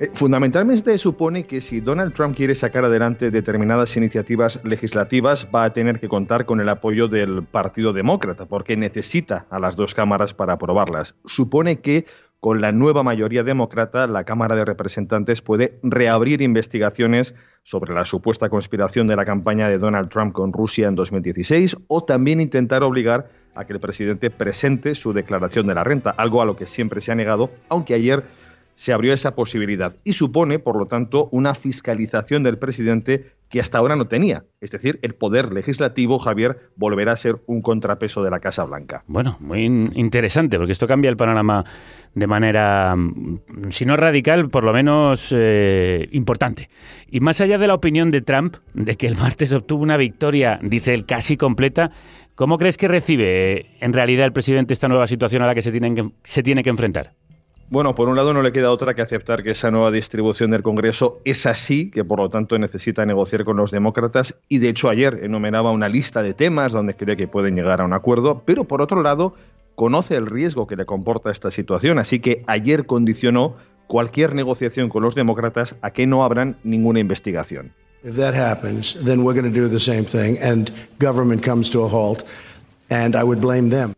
Speaker 17: Eh, Fundamentalmente supone que si Donald Trump quiere sacar adelante determinadas iniciativas legislativas va a tener que contar con el apoyo del Partido Demócrata porque necesita a las dos cámaras para aprobarlas. Supone que con la nueva mayoría demócrata la Cámara de Representantes puede reabrir investigaciones sobre la supuesta conspiración de la campaña de Donald Trump con Rusia en 2016 o también intentar obligar a que el presidente presente su declaración de la renta, algo a lo que siempre se ha negado, aunque ayer se abrió esa posibilidad y supone, por lo tanto, una fiscalización del presidente que hasta ahora no tenía. Es decir, el poder legislativo, Javier, volverá a ser un contrapeso de la Casa Blanca.
Speaker 1: Bueno, muy in- interesante, porque esto cambia el panorama de manera, mm, si no radical, por lo menos eh, importante. Y más allá de la opinión de Trump, de que el martes obtuvo una victoria, dice él, casi completa, ¿cómo crees que recibe eh, en realidad el presidente esta nueva situación a la que se, que, se tiene que enfrentar?
Speaker 17: Bueno, por un lado no le queda otra que aceptar que esa nueva distribución del Congreso es así, que por lo tanto necesita negociar con los demócratas y de hecho ayer enumeraba una lista de temas donde cree que pueden llegar a un acuerdo, pero por otro lado conoce el riesgo que le comporta esta situación, así que ayer condicionó cualquier negociación con los demócratas a que no abran ninguna investigación.
Speaker 18: If that happens, then we're going to do the same thing, and government comes to a halt, and I would blame them.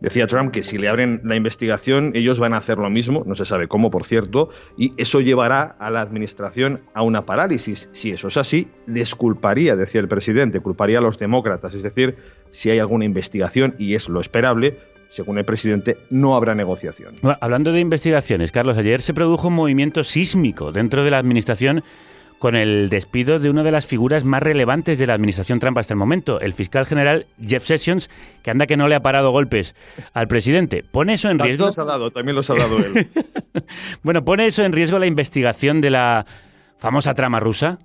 Speaker 17: Decía Trump que si le abren la investigación, ellos van a hacer lo mismo, no se sabe cómo, por cierto, y eso llevará a la administración a una parálisis. Si eso es así, desculparía, decía el presidente, culparía a los demócratas. Es decir, si hay alguna investigación, y es lo esperable, según el presidente, no habrá negociación.
Speaker 1: Hablando de investigaciones, Carlos, ayer se produjo un movimiento sísmico dentro de la administración con el despido de una de las figuras más relevantes de la administración Trump hasta el momento, el fiscal general Jeff Sessions, que anda que no le ha parado golpes al presidente. ¿Pone eso en
Speaker 17: También
Speaker 1: riesgo?
Speaker 17: los ha dado, también los ha dado él.
Speaker 1: Bueno, ¿pone eso en riesgo la investigación de la famosa trama rusa?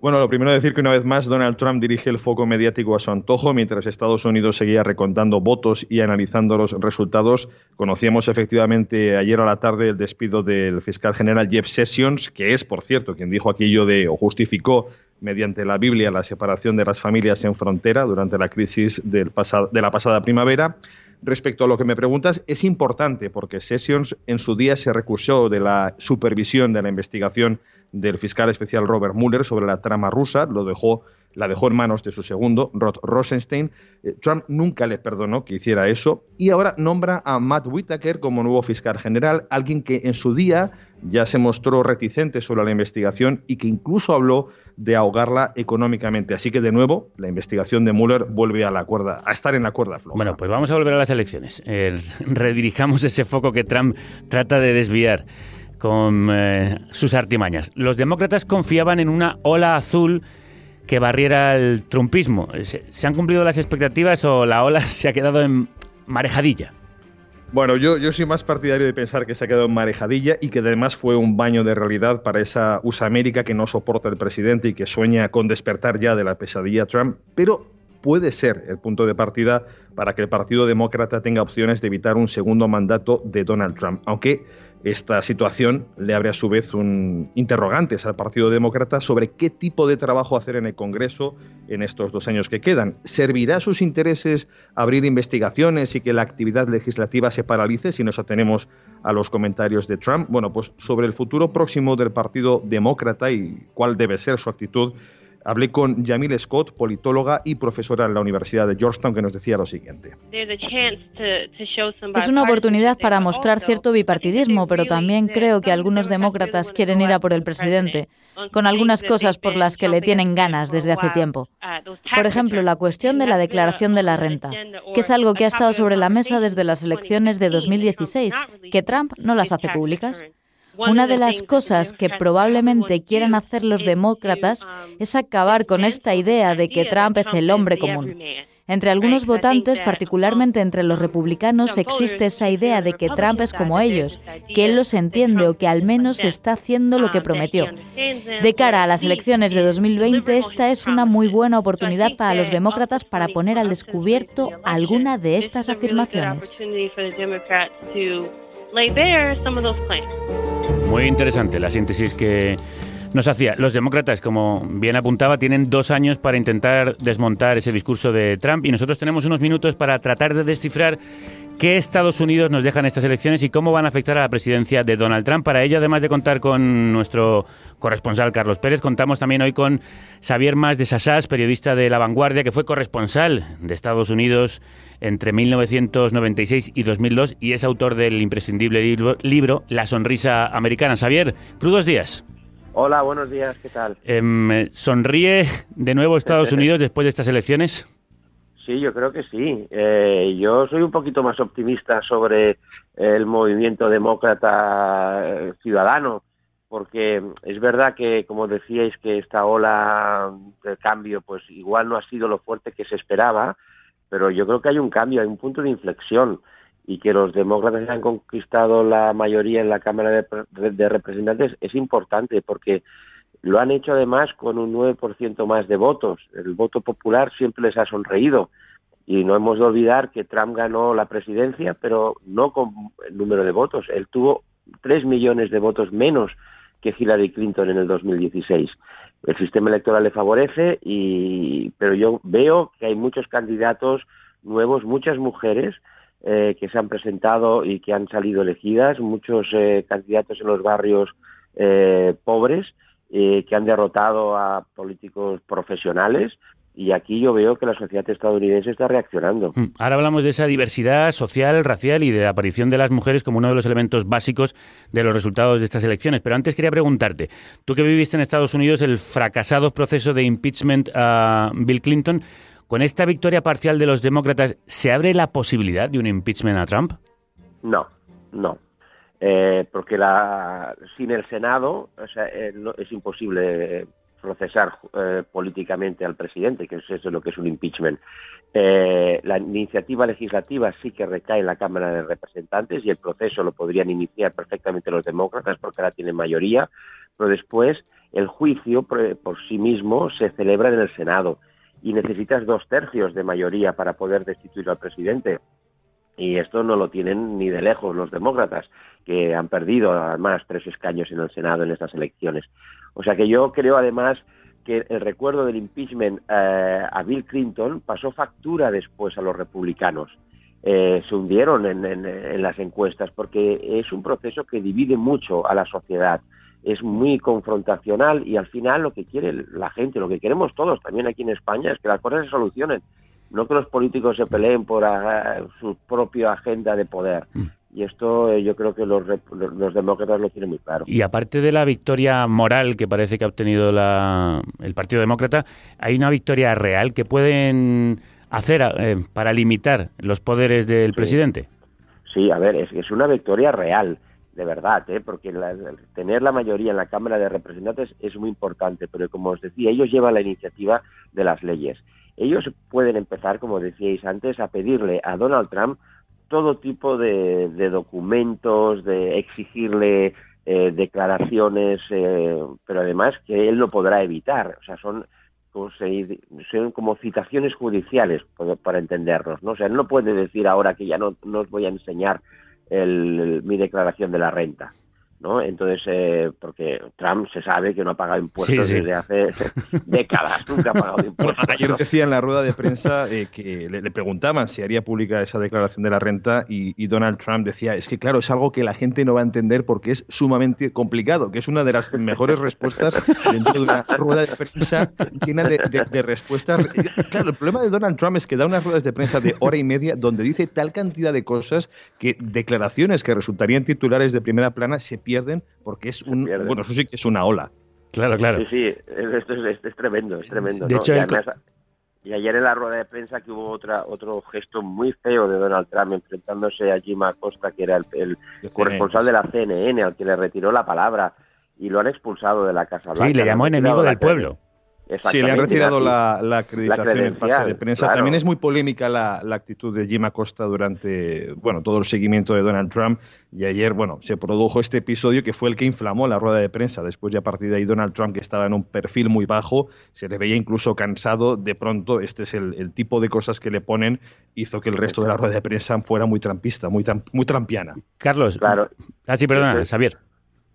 Speaker 17: Bueno, lo primero decir que una vez más Donald Trump dirige el foco mediático a su antojo, mientras Estados Unidos seguía recontando votos y analizando los resultados. Conocíamos efectivamente ayer a la tarde el despido del fiscal general Jeff Sessions, que es, por cierto, quien dijo aquello de o justificó mediante la Biblia la separación de las familias en frontera durante la crisis del de la pasada primavera. Respecto a lo que me preguntas, es importante porque Sessions en su día se recusó de la supervisión de la investigación del fiscal especial Robert Mueller sobre la trama rusa, lo dejó, la dejó en manos de su segundo, Rod Rosenstein. Eh, Trump nunca le perdonó que hiciera eso y ahora nombra a Matt Whitaker como nuevo fiscal general, alguien que en su día ya se mostró reticente sobre la investigación y que incluso habló de ahogarla económicamente. Así que de nuevo, la investigación de Mueller vuelve a la cuerda, a estar en la cuerda floja.
Speaker 1: Bueno, pues vamos a volver a las elecciones. Eh, redirijamos ese foco que Trump trata de desviar con eh, sus artimañas. Los demócratas confiaban en una ola azul que barriera el trumpismo. ¿Se, han cumplido las expectativas o la ola se ha quedado en marejadilla?
Speaker 17: Bueno, yo, yo soy más partidario de pensar que se ha quedado en marejadilla y que además fue un baño de realidad para esa USA América que no soporta el presidente y que sueña con despertar ya de la pesadilla Trump, pero puede ser el punto de partida para que el Partido Demócrata tenga opciones de evitar un segundo mandato de Donald Trump, aunque esta situación le abre a su vez un interrogantes al Partido Demócrata sobre qué tipo de trabajo hacer en el Congreso en estos dos años que quedan. ¿Servirá a sus intereses abrir investigaciones y que la actividad legislativa se paralice si nos atenemos a los comentarios de Trump? Bueno, pues sobre el futuro próximo del Partido Demócrata y cuál debe ser su actitud, hablé con Yamil Scott, politóloga y profesora en la Universidad de Georgetown, que nos decía lo siguiente.
Speaker 2: Es una oportunidad para mostrar cierto bipartidismo, pero también creo que algunos demócratas quieren ir a por el presidente, con algunas cosas por las que le tienen ganas desde hace tiempo. Por ejemplo, la cuestión de la declaración de la renta, que es algo que ha estado sobre la mesa desde las elecciones de 2016, que Trump no las hace públicas. Una de las cosas que probablemente quieran hacer los demócratas es acabar con esta idea de que Trump es el hombre común. Entre algunos votantes, particularmente entre los republicanos, existe esa idea de que Trump es como ellos, que él los entiende o que al menos está haciendo lo que prometió. De cara a las elecciones de 2020, esta es una muy buena oportunidad para los demócratas para poner al descubierto alguna de estas afirmaciones.
Speaker 1: Muy interesante la síntesis que nos hacía. Los demócratas, como bien apuntaba, tienen dos años para intentar desmontar ese discurso de Trump y nosotros tenemos unos minutos para tratar de descifrar qué Estados Unidos nos dejan estas elecciones y cómo van a afectar a la presidencia de Donald Trump. Para ello, además de contar con nuestro corresponsal Carlos Pérez, contamos también hoy con Xavier Mas de Sassas, periodista de La Vanguardia, que fue corresponsal de Estados Unidos entre 1996 y 2002 y es autor del imprescindible libro, libro La Sonrisa Americana. Xavier, crudos días.
Speaker 19: Hola, buenos días, ¿qué tal?
Speaker 1: Em, ¿Sonríe de nuevo Estados Unidos después de estas elecciones?
Speaker 19: Sí, yo creo que sí. Eh, yo soy un poquito más optimista sobre el movimiento demócrata eh, ciudadano, porque es verdad que, como decíais, que esta ola de cambio, pues igual no ha sido lo fuerte que se esperaba, pero yo creo que hay un cambio, hay un punto de inflexión y que los demócratas han conquistado la mayoría en la Cámara de, de Representantes es importante porque lo han hecho además con un 9% más de votos. El voto popular siempre les ha sonreído. Y no hemos de olvidar que Trump ganó la presidencia, pero no con el número de votos. Él tuvo 3 millones de votos menos que Hillary Clinton en el 2016. El sistema electoral le favorece, y, pero yo veo que hay muchos candidatos nuevos, muchas mujeres eh, que se han presentado y que han salido elegidas, muchos eh, candidatos en los barrios eh, pobres eh, que han derrotado a políticos profesionales Y aquí yo veo que la sociedad estadounidense está reaccionando.
Speaker 1: Mm, Ahora hablamos de esa diversidad social, racial y de la aparición de las mujeres como uno de los elementos básicos de los resultados de estas elecciones. Pero antes quería preguntarte, tú que viviste en Estados Unidos el fracasado proceso de impeachment a Bill Clinton, ¿con esta victoria parcial de los demócratas se abre la posibilidad de un impeachment a Trump?
Speaker 19: No, no. Eh, porque la, sin el Senado o sea, eh, no- es imposible procesar eh, políticamente al presidente, que es eso lo que es un impeachment. Eh, la iniciativa legislativa sí que recae en la Cámara de Representantes y el proceso lo podrían iniciar perfectamente los demócratas porque ahora tienen mayoría, pero después el juicio por, por sí mismo se celebra en el Senado y necesitas dos tercios de mayoría para poder destituir al presidente. Y esto no lo tienen ni de lejos los demócratas, que han perdido además tres escaños en el Senado en estas elecciones. O sea que yo creo además que el recuerdo del impeachment eh, a Bill Clinton pasó factura después a los republicanos. Eh, se hundieron en, en- en las encuestas porque es un proceso que divide mucho a la sociedad. Es muy confrontacional y al final lo que quiere la gente, lo que queremos todos también aquí en España es que las cosas se solucionen no que los políticos se peleen por su propia agenda de poder. Y esto eh, yo creo que los, los, los demócratas lo tienen muy claro.
Speaker 1: Y aparte de la victoria moral que parece que ha obtenido la- el Partido Demócrata, hay una victoria real que pueden hacer eh, para limitar los poderes del presidente.
Speaker 19: Sí, a ver, es, es una victoria real, de verdad, ¿eh? porque la- tener la mayoría en la Cámara de Representantes es muy importante, pero como os decía, ellos llevan la iniciativa de las leyes. Ellos pueden empezar, como decíais antes, a pedirle a Donald Trump todo tipo de, documentos, de exigirle eh, declaraciones, eh, pero además que él lo podrá evitar. O sea, son, como citaciones judiciales, para entendernos. ¿no? O sea, él no puede decir ahora que ya no, no os voy a enseñar el- mi declaración de la renta. ¿No? Entonces, eh, porque Trump se sabe que no ha pagado impuestos
Speaker 17: Sí, sí.
Speaker 19: desde hace décadas, nunca ha pagado impuestos.
Speaker 17: Ayer decía en la rueda de prensa eh, que le, le preguntaban si haría pública esa declaración de la renta y, y Donald Trump decía, es que claro, es algo que la gente no va a entender porque es sumamente complicado, que es una de las mejores respuestas dentro de una rueda de prensa llena de, de- de respuestas. Claro, el problema de Donald Trump es que da unas ruedas de prensa de hora y media donde dice tal cantidad de cosas que declaraciones que resultarían titulares de primera plana se pierden porque es un, bueno, eso sí que es una ola.
Speaker 1: Claro, claro.
Speaker 19: Sí, sí, es- esto es, esto es tremendo, es tremendo.
Speaker 17: De
Speaker 19: ¿no?
Speaker 17: hecho,
Speaker 19: y,
Speaker 17: el-
Speaker 19: además- y ayer en la rueda de prensa que hubo otra, otro gesto muy feo de Donald Trump enfrentándose a Jim Acosta, que era el, el
Speaker 17: De
Speaker 19: corresponsal
Speaker 17: CNN,
Speaker 19: de la CNN, al que le retiró la palabra y lo han expulsado de la Casa Blanca.
Speaker 1: Sí, le llamó enemigo del pueblo.
Speaker 17: Sí, le han retirado la, la acreditación
Speaker 19: la
Speaker 17: en pase de prensa.
Speaker 19: claro.
Speaker 17: También es muy polémica la, la actitud de Jim Acosta durante bueno, todo el seguimiento de Donald Trump. Y ayer, bueno, se produjo este episodio que fue el que inflamó la rueda de prensa. Después, ya a partir de ahí, Donald Trump, que estaba en un perfil muy bajo, se le veía incluso cansado. De pronto, este es el, el tipo de cosas que le ponen, hizo que el resto de la rueda de prensa fuera muy trampista, muy, tam- muy trampiana.
Speaker 1: Carlos.
Speaker 19: Claro.
Speaker 1: Ah, sí, perdona. Xavier.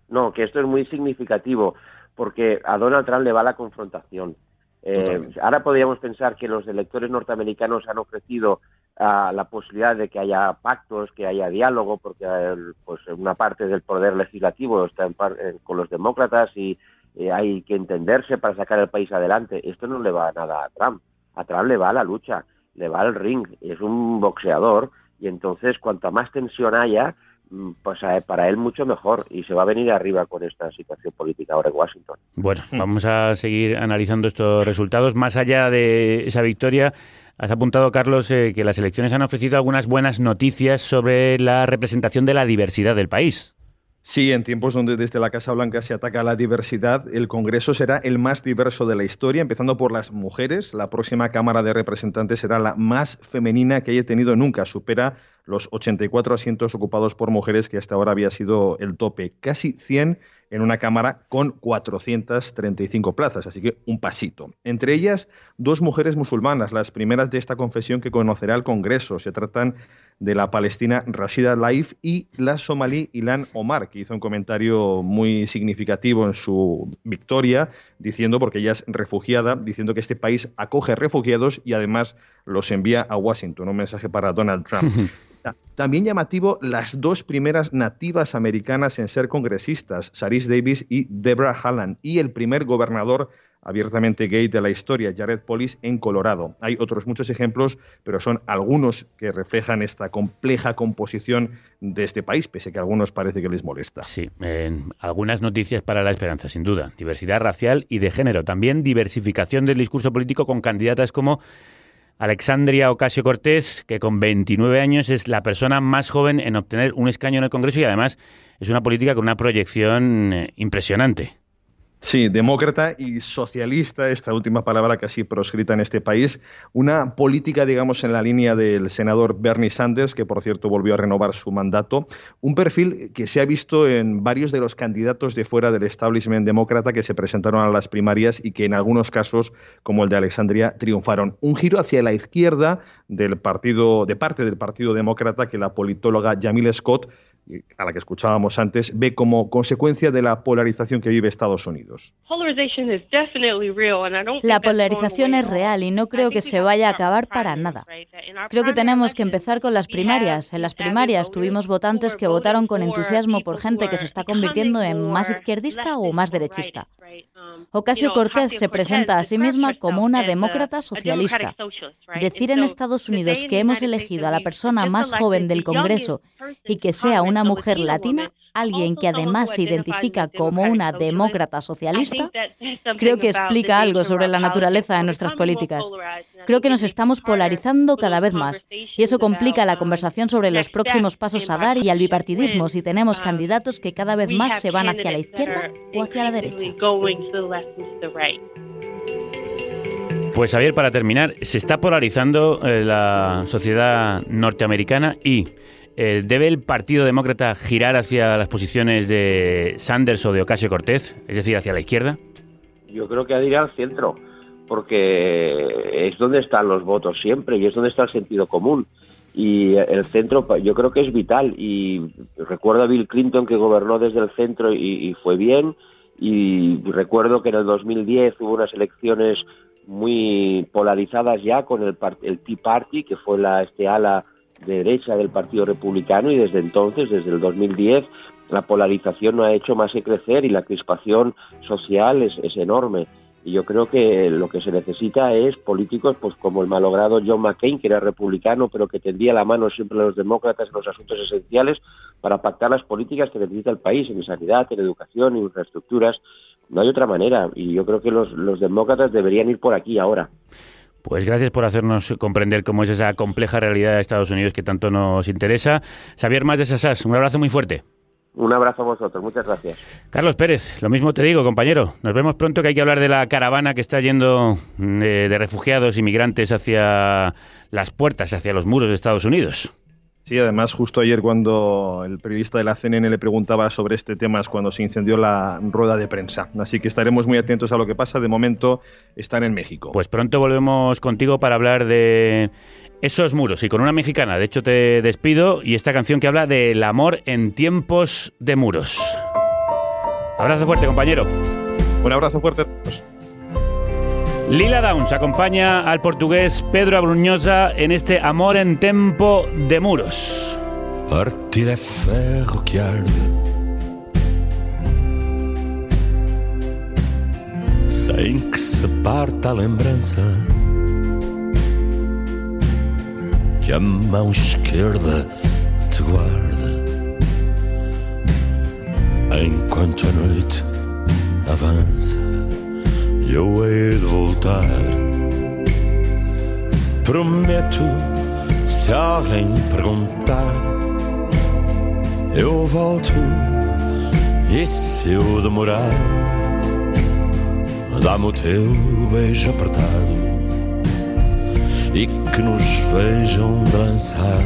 Speaker 19: No, que esto es muy significativo porque a Donald Trump le va la confrontación. Eh, ahora podríamos pensar que los electores norteamericanos han ofrecido ah, la posibilidad de que haya pactos, que haya diálogo, porque el- pues una parte del poder legislativo está en par- eh, con los demócratas y eh, hay que entenderse para sacar el país adelante. Esto no le va nada a Trump. A Trump le va la lucha, le va el ring. Es un boxeador y entonces cuanta más tensión haya, pues eh, para él mucho mejor y se va a venir arriba con esta situación política ahora en Washington.
Speaker 1: Bueno, vamos a seguir analizando estos resultados. Más allá de esa victoria, has apuntado, Carlos, eh, que las elecciones han ofrecido algunas buenas noticias sobre la representación de la diversidad del país.
Speaker 17: Sí, en tiempos donde desde la Casa Blanca se ataca a la diversidad, el Congreso será el más diverso de la historia, empezando por las mujeres. La próxima Cámara de Representantes será la más femenina que haya tenido nunca. Supera los 84 asientos ocupados por mujeres, que hasta ahora había sido el tope. Casi 100 en una Cámara con 435 plazas, así que un pasito. Entre ellas, dos mujeres musulmanas, las primeras de esta confesión que conocerá el Congreso. Se tratan de la palestina Rashida Laif y la somalí Ilan Omar, que hizo un comentario muy significativo en su victoria, diciendo, porque ella es refugiada, diciendo que este país acoge refugiados y además los envía a Washington. Un mensaje para Donald Trump. Ta- También llamativo las dos primeras nativas americanas en ser congresistas, Saris Davis y Deborah Halland, y el primer gobernador abiertamente gay de la historia, Jared Polis, en Colorado. Hay otros muchos ejemplos, pero son algunos que reflejan esta compleja composición de este país, pese a que a algunos parece que les molesta.
Speaker 1: Sí, algunas noticias para la esperanza, sin duda. Diversidad racial y de género. También diversificación del discurso político con candidatas como Alexandria Ocasio Cortez, que con 29 años es la persona más joven en obtener un escaño en el Congreso y además es una política con una proyección eh, impresionante.
Speaker 17: Sí, demócrata y socialista, esta última palabra casi proscrita en este país. Una política, digamos, en la línea del senador Bernie Sanders, que por cierto volvió a renovar su mandato. Un perfil que se ha visto en varios de los candidatos de fuera del establishment demócrata que se presentaron a las primarias y que en algunos casos, como el de Alexandria, triunfaron. Un giro hacia la izquierda del partido, de parte del Partido Demócrata que la politóloga Jamil Scott a la que escuchábamos antes, ve como consecuencia de la polarización que vive Estados Unidos.
Speaker 2: La polarización es real y no creo que se vaya a acabar para nada. Creo que tenemos que empezar con las primarias. En las primarias tuvimos votantes que votaron con entusiasmo por gente que se está convirtiendo en más izquierdista o más derechista. Ocasio Cortez se presenta a sí misma como una demócrata socialista. Decir en Estados Unidos que hemos elegido a la persona más joven del Congreso y que sea una mujer latina, alguien que además se identifica como una demócrata socialista, creo que explica algo sobre la naturaleza de nuestras políticas. Creo que nos estamos polarizando cada vez más y eso complica la conversación sobre los próximos pasos a dar y al bipartidismo si tenemos candidatos que cada vez más se van hacia la izquierda o hacia la derecha.
Speaker 1: Pues Javier, para terminar, se está polarizando eh, la sociedad norteamericana y eh, ¿Debe el Partido Demócrata girar hacia las posiciones de Sanders o de Ocasio Cortez, es decir, hacia la izquierda?
Speaker 19: Yo creo que ha de ir al centro, porque es donde están los votos siempre y es donde está el sentido común. Y el centro yo creo que es vital. Y recuerdo a Bill Clinton que gobernó desde el centro y, fue bien. Y recuerdo que en el 2010 hubo unas elecciones muy polarizadas ya con el, el Tea Party, que fue la este ala de derecha del Partido Republicano y desde entonces, desde el 2010, la polarización no ha hecho más que crecer y la crispación social es, es enorme. Y yo creo que lo que se necesita es políticos pues como el malogrado John McCain, que era republicano, pero que tendía la mano siempre a los demócratas en los asuntos esenciales para pactar las políticas que necesita el país en sanidad, en educación, en infraestructuras. No hay otra manera. Y yo creo que los, los demócratas deberían ir por aquí ahora.
Speaker 1: Pues gracias por hacernos comprender cómo es esa compleja realidad de Estados Unidos que tanto nos interesa. Xavier Más de Sasas, un abrazo muy fuerte.
Speaker 19: Un abrazo a vosotros. Muchas gracias.
Speaker 1: Carlos Pérez, lo mismo te digo, compañero. Nos vemos pronto que hay que hablar de la caravana que está yendo de, de refugiados, inmigrantes hacia las puertas, hacia los muros de Estados Unidos.
Speaker 17: Sí, además, justo ayer cuando el periodista de la CNN le preguntaba sobre este tema es cuando se incendió la rueda de prensa. Así que estaremos muy atentos a lo que pasa. De momento están en México.
Speaker 1: Pues pronto volvemos contigo para hablar de esos muros y con una mexicana. De hecho, te despido y esta canción que habla del amor en tiempos de muros. Abrazo fuerte, compañero.
Speaker 17: Un abrazo fuerte a todos.
Speaker 1: Lila Downs acompaña al portugués Pedro Abrunhosa en este Amor en Tempo de Muros.
Speaker 20: Partir é ferro que arde. Sem que se parta a lembrança Que a mão esquerda te guarda. Enquanto a noite avança Eu hei de voltar. Prometo Se alguém perguntar Eu volto. E se eu demorar Dá-me o teu beijo apertado. E que nos vejam dançar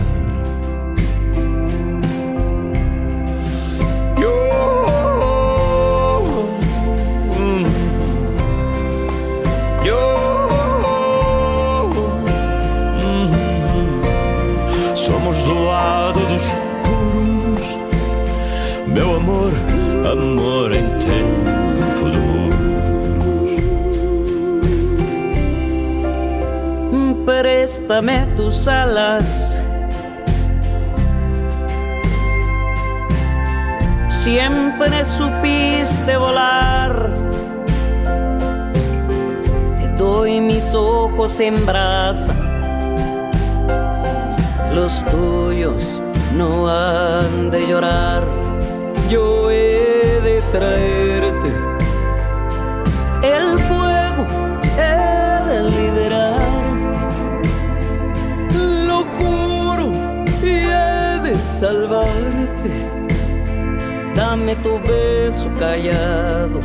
Speaker 20: Meu amor, amor em tempo de
Speaker 21: Préstame tus alas. Siempre supiste volar. doy mis ojos en brasa. Los tuyos no han de llorar, yo he de traerte el fuego, he de liberarte. Lo juro y he de salvarte. Dame tu beso callado,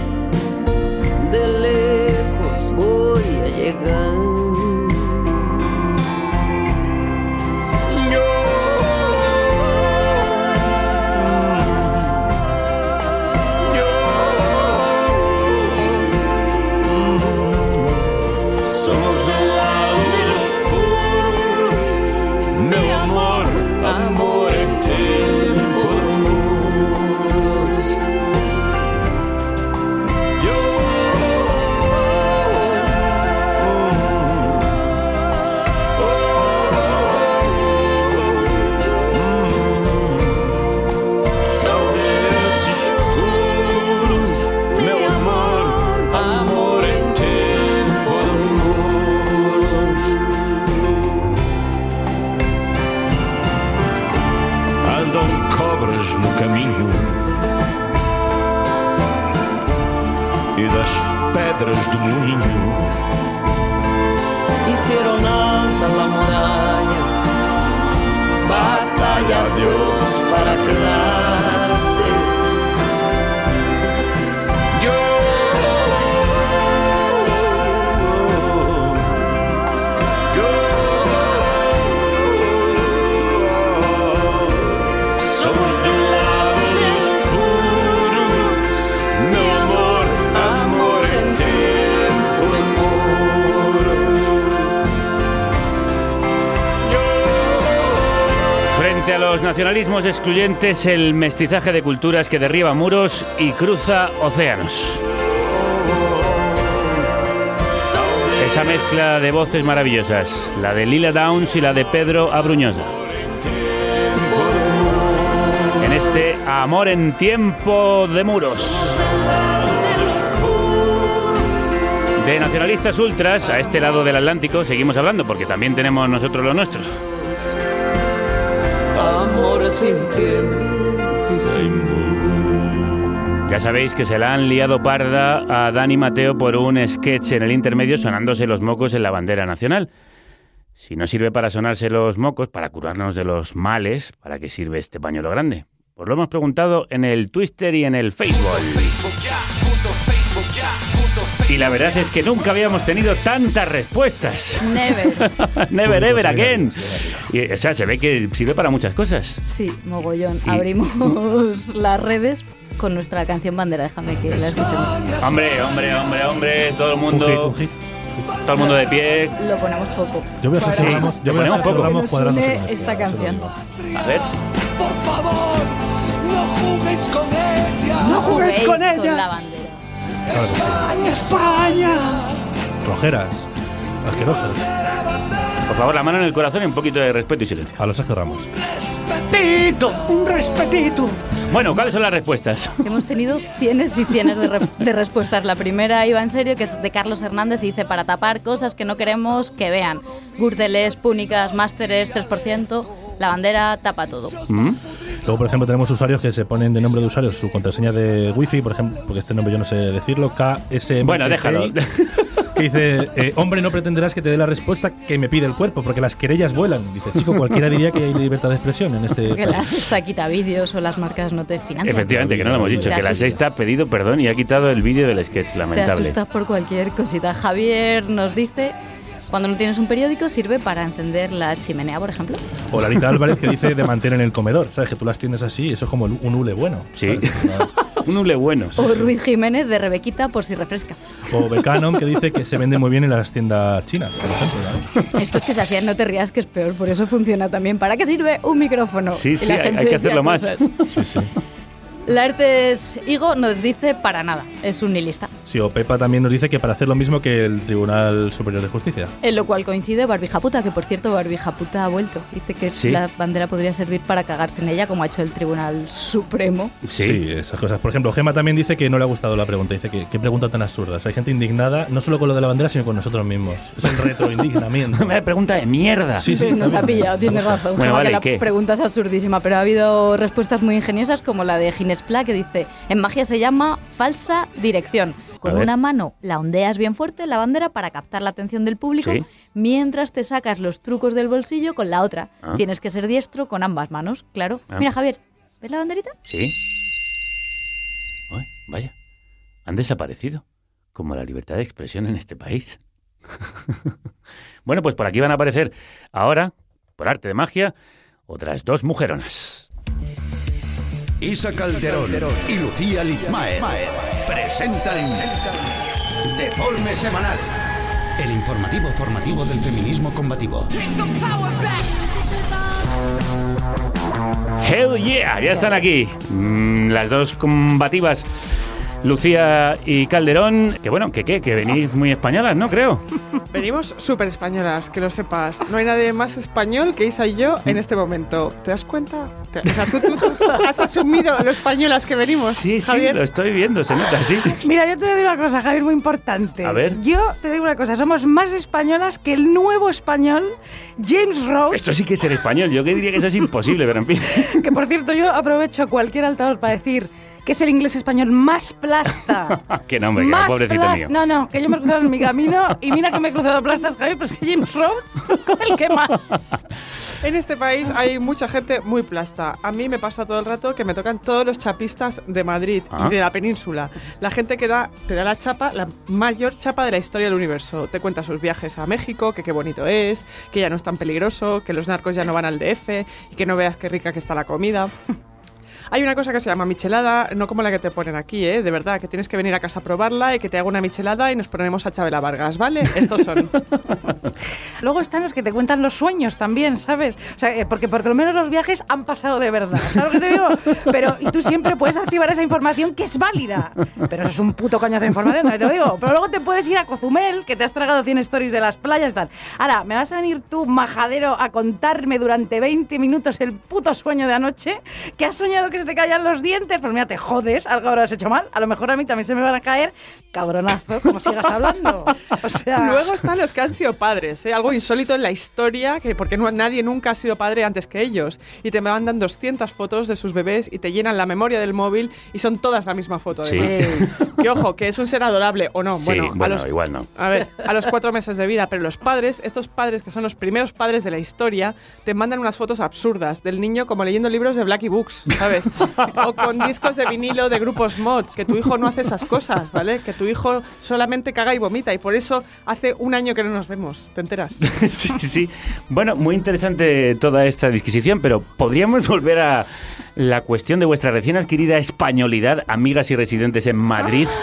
Speaker 21: de lejos voy a llegar.
Speaker 20: Pedras do moinho
Speaker 21: Hicieron alta la muralla, batalla a para quedarse.
Speaker 1: A los nacionalismos excluyentes, el mestizaje de culturas que derriba muros y cruza océanos. Esa mezcla de voces maravillosas, la de Lila Downs y la de Pedro Abruñosa. En este Amor en tiempo de muros. De nacionalistas ultras, a este lado del Atlántico, seguimos hablando porque también tenemos nosotros lo nuestro. Ya sabéis que se la han liado parda a Dani Mateo por un sketch en el intermedio sonándose los mocos en la bandera nacional. Si no sirve para sonarse los mocos, para curarnos de los males, ¿para qué sirve este pañuelo grande? Pues lo hemos preguntado en el Twitter y en el Facebook. Y la verdad es que nunca habíamos tenido tantas respuestas.
Speaker 2: Never.
Speaker 1: Never ever again. Y, o sea, se ve que sirve para muchas cosas.
Speaker 2: Sí, mogollón.
Speaker 1: Y-
Speaker 2: Abrimos las redes con nuestra canción bandera. Déjame que la escuchemos.
Speaker 1: Hombre, hombre, hombre, hombre, todo el mundo.
Speaker 3: Un hit, un hit.
Speaker 1: Todo el mundo de pie.
Speaker 2: Lo ponemos poco.
Speaker 3: Yo voy a hacer
Speaker 1: Sí, lo
Speaker 3: yo voy a
Speaker 1: ponemos
Speaker 3: hacer
Speaker 1: poco.
Speaker 3: esto,
Speaker 2: esta canción.
Speaker 1: A ver.
Speaker 9: Por favor, no jugues con ella.
Speaker 2: No juguéis
Speaker 9: con
Speaker 2: la
Speaker 9: ella.
Speaker 2: bandera.
Speaker 3: Claro que sí.
Speaker 9: España.
Speaker 3: Rojeras, asquerosas.
Speaker 1: Por favor, la mano en el corazón y un poquito de respeto y silencio.
Speaker 3: A los Sergio Ramos.
Speaker 9: Respetito, un respetito.
Speaker 1: Bueno, ¿cuáles son las respuestas?
Speaker 2: Hemos tenido cienes y cienes de, re- de respuestas. La primera iba en serio, que es de Carlos Hernández, y dice, para tapar cosas que no queremos que vean. Gürteles, púnicas, másteres, 3%, la bandera tapa todo.
Speaker 1: ¿Mm?
Speaker 3: Luego, por ejemplo, tenemos usuarios que se ponen de nombre de usuario su contraseña de wifi, por ejemplo, porque este nombre yo no sé decirlo, KSM.
Speaker 1: Bueno, déjalo.
Speaker 3: Que dice, eh, hombre, no pretenderás que te dé la respuesta que me pide el cuerpo, porque las querellas vuelan. Dice, chico, cualquiera diría que hay libertad de expresión en este...
Speaker 2: Porque la sexta quita vídeos o las marcas no te financian.
Speaker 1: Efectivamente, que no lo hemos dicho,
Speaker 2: Te
Speaker 1: que la sexta ha pedido perdón y ha quitado el vídeo del sketch,
Speaker 2: Te
Speaker 1: lamentable.
Speaker 2: asustas por cualquier cosita. Javier nos dice, cuando no tienes un periódico sirve para encender la chimenea, por ejemplo.
Speaker 3: O Larita Álvarez que dice de mantener en el comedor. ¿Sabes? Que tú las tienes así, eso es como un hule bueno.
Speaker 1: Sí. Un hule bueno.
Speaker 2: O Ruiz Jiménez de Rebequita por si refresca.
Speaker 3: O Becanon que dice que se vende muy bien en las tiendas chinas, por ejemplo.
Speaker 2: Esto es que se hacía en no te rías que es peor, por eso funciona también. ¿Para qué sirve un micrófono?
Speaker 1: Sí,
Speaker 2: Y
Speaker 1: sí,
Speaker 2: la
Speaker 1: hay-
Speaker 2: gente
Speaker 1: hay que hacerlo más.
Speaker 2: cosas.
Speaker 3: Sí, sí.
Speaker 2: Laertes Higo nos dice para nada, es un nihilista.
Speaker 3: Sí, o Pepa también nos dice que para hacer lo mismo que el Tribunal Superior de Justicia.
Speaker 2: En lo cual coincide Barbija Puta, que por cierto Barbija Puta ha vuelto. Dice que
Speaker 3: Sí.
Speaker 2: la bandera podría servir para cagarse en ella, como ha hecho el Tribunal Supremo.
Speaker 3: Sí. esas cosas. Por ejemplo, Gema también dice que no le ha gustado la pregunta. Dice que qué pregunta tan absurda. O sea, hay gente indignada, no solo con lo de la bandera, sino con nosotros mismos. Es el retroindignamiento.
Speaker 1: Me pregunta de mierda.
Speaker 3: Sí, sí.
Speaker 2: Nos ha pillado, tiene razón.
Speaker 1: Bueno,
Speaker 2: Gemma,
Speaker 1: vale,
Speaker 2: que la
Speaker 1: ¿qué?
Speaker 2: pregunta es absurdísima, pero ha habido respuestas muy ingeniosas como la de Ginés Pla que dice, en magia se llama falsa dirección. Con una mano la ondeas bien fuerte la bandera para captar la atención del público,
Speaker 1: Sí.
Speaker 2: mientras te sacas los trucos del bolsillo con la otra.
Speaker 1: Ah.
Speaker 2: Tienes que ser diestro con ambas manos, claro.
Speaker 1: Ah.
Speaker 2: Mira, Javier, ¿ves la banderita?
Speaker 1: Sí. Ay, vaya. Han desaparecido. Como la libertad de expresión en este país. bueno, pues por aquí van a aparecer ahora, por arte de magia, otras dos mujeronas.
Speaker 22: Isa Calderón y Lucía Litmaer presentan Deforme Semanal, el informativo formativo del feminismo combativo.
Speaker 1: Hell yeah, ya están aquí. Mm, las dos combativas, Lucía y Calderón. Que bueno, que qué, que venís muy españolas, ¿no? Creo.
Speaker 16: Venimos súper españolas, que lo sepas. No hay nadie más español que Isa y yo en este momento. ¿Te das cuenta? Te- o sea, tú, tú- tú has asumido lo españolas que venimos,
Speaker 1: Sí, sí,
Speaker 16: Javier.
Speaker 1: lo estoy viendo, se nota, sí.
Speaker 23: Mira, yo te voy a decir una cosa, Javier, muy importante.
Speaker 1: A ver.
Speaker 23: Yo te digo una cosa, somos más españolas que el nuevo español James Rhodes,
Speaker 1: Esto sí que es ser español. Yo que diría que eso es imposible, pero en fin.
Speaker 23: que por cierto yo aprovecho cualquier altavoz para decir que es el inglés español más plasta.
Speaker 1: Qué nombre, que
Speaker 23: más
Speaker 1: pobrecito
Speaker 23: plas-
Speaker 1: mío.
Speaker 23: No, no, que yo me he cruzado en mi camino y mira que me he cruzado plastas, Javier, pero es que James Rhodes, el que más.
Speaker 16: En este país hay mucha gente muy plasta. A mí me pasa todo el rato que me tocan todos los chapistas de Madrid
Speaker 1: Ah.
Speaker 16: y de la península. La gente que da, te da la chapa, la mayor chapa de la historia del universo. Te cuenta sus viajes a México, que qué bonito es, que ya no es tan peligroso, que los narcos ya no van al DF y que no veas qué rica que está la comida. Hay una cosa que se llama michelada, no como la que te ponen aquí, ¿eh? de verdad, que tienes que venir a casa a probarla y que te haga una michelada y nos ponemos a Chabela Vargas, ¿vale? Estos son.
Speaker 23: Luego están los que te cuentan los sueños también, ¿sabes? O sea, eh, porque por lo menos los viajes han pasado de verdad, ¿sabes lo que te digo? Pero y tú siempre puedes archivar esa información que es válida. Pero eso es un puto coñazo de información, no te lo digo. Pero luego te puedes ir a Cozumel, que te has tragado 100 stories de las playas y tal. Ahora, ¿me vas a venir tú, majadero, a contarme durante 20 minutos el puto sueño de anoche? ¿Que has soñado que se te caían los dientes? Pues mira, te jodes, algo habrás hecho mal. A lo mejor a mí también se me van a caer. Cabronazo, como sigas hablando. O sea...
Speaker 16: Luego están los que han sido padres, ¿eh? algo insólito en la historia, que porque no, nadie nunca ha sido padre antes que ellos. Y te mandan 200 fotos de sus bebés y te llenan la memoria del móvil y son todas la misma foto.
Speaker 1: Sí.
Speaker 16: Que ojo, que es un ser adorable o no.
Speaker 1: Sí,
Speaker 16: bueno, a los,
Speaker 1: igual no.
Speaker 16: a ver, a los cuatro meses de vida, pero los padres, estos padres que son los primeros padres de la historia, te mandan unas fotos absurdas del niño como leyendo libros de Blackie Books, ¿sabes? o con discos de vinilo de grupos mods, que tu hijo no hace esas cosas, ¿vale? Que tu hijo solamente caga y vomita y por eso hace un año que no nos vemos, ¿te enteras?
Speaker 1: sí, sí. Bueno, muy interesante toda esta disquisición, pero ¿podríamos volver a la cuestión de vuestra recién adquirida españolidad, amigas y residentes en Madrid?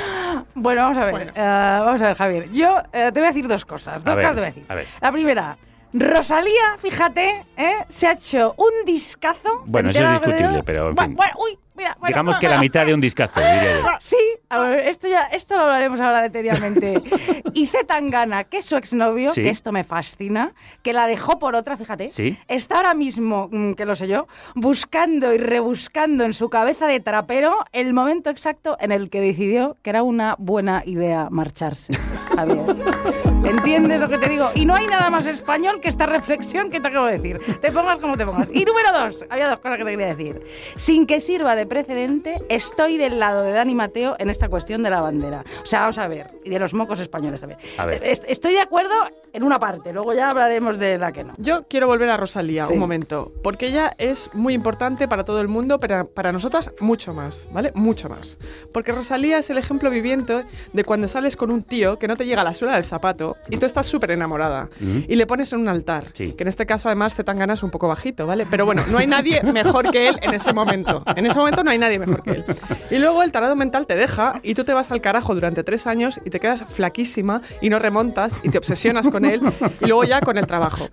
Speaker 23: Bueno, vamos a ver. eh, vamos a ver, Javier. Yo eh, te voy a decir dos cosas. Dos
Speaker 1: A ver,
Speaker 23: cosas te voy a decir.
Speaker 1: a ver.
Speaker 23: La primera, Rosalía, fíjate, ¿eh? se ha hecho un discazo.
Speaker 1: Bueno,
Speaker 23: ¿te
Speaker 1: eso es discutible, pero en
Speaker 23: Bueno,
Speaker 1: fin.
Speaker 23: bueno, uy, mira. bueno,
Speaker 1: Digamos que la mitad de un discazo, diría yo.
Speaker 23: Sí, a ver, esto ya, esto lo hablaremos ahora detenidamente. y Z Tangana, que es su exnovio,
Speaker 1: Sí.
Speaker 23: que esto me fascina, que la dejó por otra, fíjate,
Speaker 1: Sí.
Speaker 23: está ahora mismo, mm, que lo sé yo, buscando y rebuscando en su cabeza de trapero el momento exacto en el que decidió que era una buena idea marcharse. Javier. ¿Entiendes lo que te digo? Y no hay nada más español que esta reflexión que te acabo de decir. Te pongas como te pongas. Y número dos, había dos cosas que te quería decir. Sin que sirva de precedente, estoy del lado de Dani Mateo en esta cuestión de la bandera. O sea, vamos a ver, y de los mocos españoles también.
Speaker 1: A ver.
Speaker 23: Est- Estoy de acuerdo en una parte, luego ya hablaremos de la que no.
Speaker 16: Yo quiero volver a Rosalía
Speaker 23: Sí.
Speaker 16: un momento, porque ella es muy importante para todo el mundo, pero para nosotras mucho más, ¿vale? Mucho más. Porque Rosalía es el ejemplo viviente de cuando sales con un tío que no te llega a la suela del zapato y tú estás súper enamorada
Speaker 1: Mm.
Speaker 16: y le pones en un altar,
Speaker 1: Sí.
Speaker 16: que en este caso además Zetangana es un poco bajito, ¿vale? Pero bueno, no hay nadie mejor que él en ese momento. En ese momento no hay nadie mejor que él. Y luego el tarado mental te deja y tú te vas al carajo durante tres años y te quedas flaquísima y no remontas y te obsesionas con él y luego ya con el trabajo.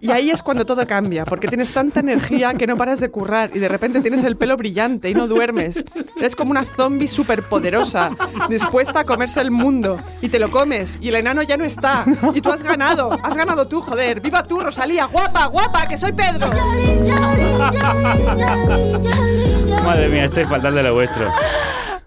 Speaker 16: Y ahí es cuando todo cambia, porque tienes tanta energía que no paras de currar y de repente tienes el pelo brillante y no duermes. Eres como una zombie superpoderosa, dispuesta a comerse el mundo y te lo comes y el enano ya no está y tú has ganado, has ganado tú, joder. ¡Viva tú, Rosalía! ¡Guapa, guapa, que soy Pedro!
Speaker 1: Madre mía, estoy faltando lo vuestro.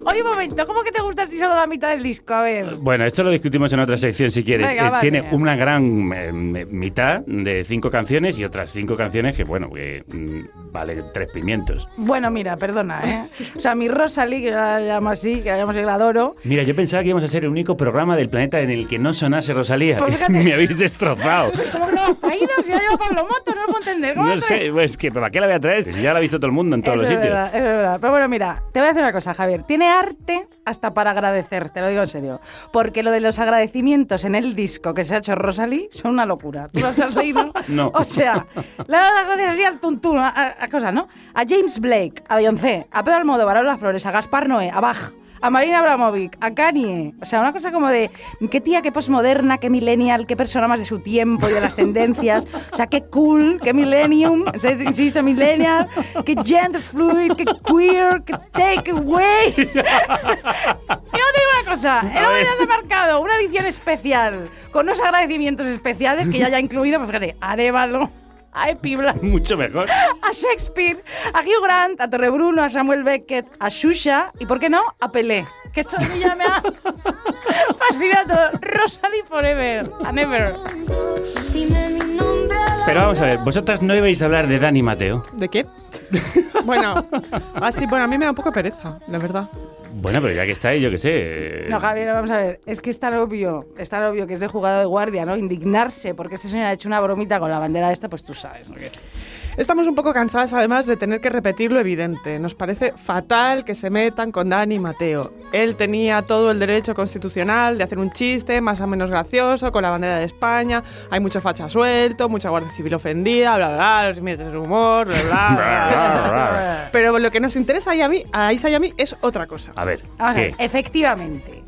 Speaker 23: Oye, un momento, ¿cómo que te gusta a ti solo la mitad del disco? A ver.
Speaker 1: Bueno, esto lo discutimos en otra sección si quieres.
Speaker 23: Venga,
Speaker 1: Eh,
Speaker 23: vale.
Speaker 1: Tiene una gran eh, mitad de cinco canciones y otras cinco canciones que, bueno, que mm, vale tres pimientos.
Speaker 23: Bueno, mira, perdona, ¿eh? O sea, mi Rosalie, que la llamo así, que la llamo así, que la adoro.
Speaker 1: Mira, yo pensaba que íbamos a ser el único programa del planeta en el que no sonase Rosalía.
Speaker 23: Pues.
Speaker 1: Me habéis destrozado.
Speaker 23: ¿Cómo que no has traído? Si la lleva Pablo Moto, no lo puedo entender. ¿Cómo
Speaker 1: No sé, pues que ¿para qué la voy a traer? Si ya la ha visto todo el mundo en todos
Speaker 23: Eso
Speaker 1: los
Speaker 23: es
Speaker 1: sitios.
Speaker 23: verdad, es verdad. Pero bueno, mira, te voy a decir una cosa, Javier. Tiene arte hasta para agradecer, te lo digo en serio. Porque lo de los agradecimientos en el disco que se ha hecho Rosalie son una locura. ¿Tú los has leído?
Speaker 1: No.
Speaker 23: O sea, le da las gracias así al tuntún, a, a- a cosa, ¿no? A James Blake, a Beyoncé, a Pedro Almodóvar, a Lola Flores, a Gaspar Noé, a Bach, a Marina Abramovic, a Kanye. O sea, una cosa como de qué tía, qué postmoderna, qué millennial, qué persona más de su tiempo y de las tendencias. O sea, qué cool, qué millennium, insisto, millennial, qué gender fluid, qué queer, qué take away. Y no te digo una cosa, el hombre ya se ha marcado una edición especial con unos agradecimientos especiales que ya haya incluido, pues fíjate, Arevalo, a Epi Blas,
Speaker 1: Mucho mejor.
Speaker 23: a Shakespeare, a Hugh Grant, a Torrebruno, a Samuel Beckett, a Shusha y, ¿por qué no?, a Pelé. Que esto a mí ya me ha fascinado. Rosalie Forever, a Never.
Speaker 1: Pero vamos a ver, vosotras no ibais a hablar de Dani Mateo.
Speaker 16: ¿De qué? bueno, así, bueno, a mí me da un poco pereza, la verdad.
Speaker 1: Bueno, pero ya que está ahí, yo qué sé.
Speaker 23: No, Javier, vamos a ver. Es que es tan obvio, es tan obvio que es de jugado de guardia, ¿no? Indignarse porque este señor ha hecho una bromita con la bandera esta, pues tú sabes, ¿no?
Speaker 16: Estamos un poco cansadas además de tener que repetir lo evidente. Nos parece fatal que se metan con Dani Mateo. Él tenía todo el derecho constitucional de hacer un chiste más o menos gracioso con la bandera de España. Hay mucho facha suelto, mucha guardia civil ofendida, bla, bla, bla, los límites del humor, bla, bla, bla, bla. Pero lo que nos interesa ahí a mí, a Isa y a mí es otra cosa.
Speaker 1: A ver,
Speaker 23: Vamos a
Speaker 1: ¿qué?
Speaker 23: ver, efectivamente.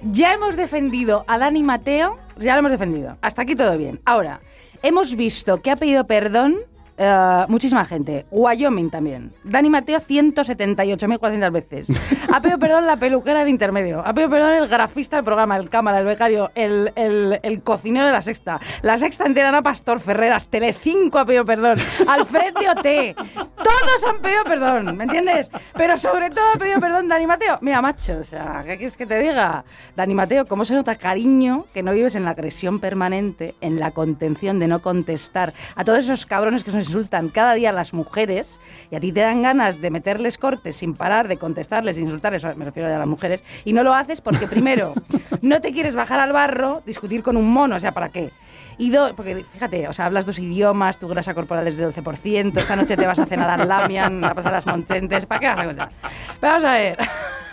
Speaker 23: Ya hemos defendido a Dani Mateo, ya lo hemos defendido. Hasta aquí todo bien. Ahora, hemos visto que ha pedido perdón eh, muchísima gente. Wyoming también. Dani Mateo 178.400 veces. Ha pedido perdón la peluquera del intermedio. Ha pedido perdón el grafista del programa, el cámara, el becario, el, el- cocinero de la sexta. La sexta entera Ana Pastor Ferreras. Telecinco ha pedido perdón. Alfred de OT. Todos han pedido perdón, ¿me entiendes? Pero sobre todo ha pedido perdón Dani Mateo. Mira, macho, o sea, ¿qué quieres que te diga? Dani Mateo, ¿cómo se nota cariño que no vives en la agresión permanente, en la contención de no contestar a todos esos cabrones que nos insultan cada día a las mujeres y a ti te dan ganas de meterles cortes sin parar, de contestarles, de insultarles, me refiero a las mujeres, y no lo haces porque primero no te quieres bajar al barro, discutir con un mono, o sea, ¿para qué? Y dos, porque fíjate, o sea, hablas dos idiomas, tu grasa corporal es de 12%, esta noche te vas a cenar al Lamian, a pasar las Montentes, ¿para qué vas a contar? Pero vamos a ver.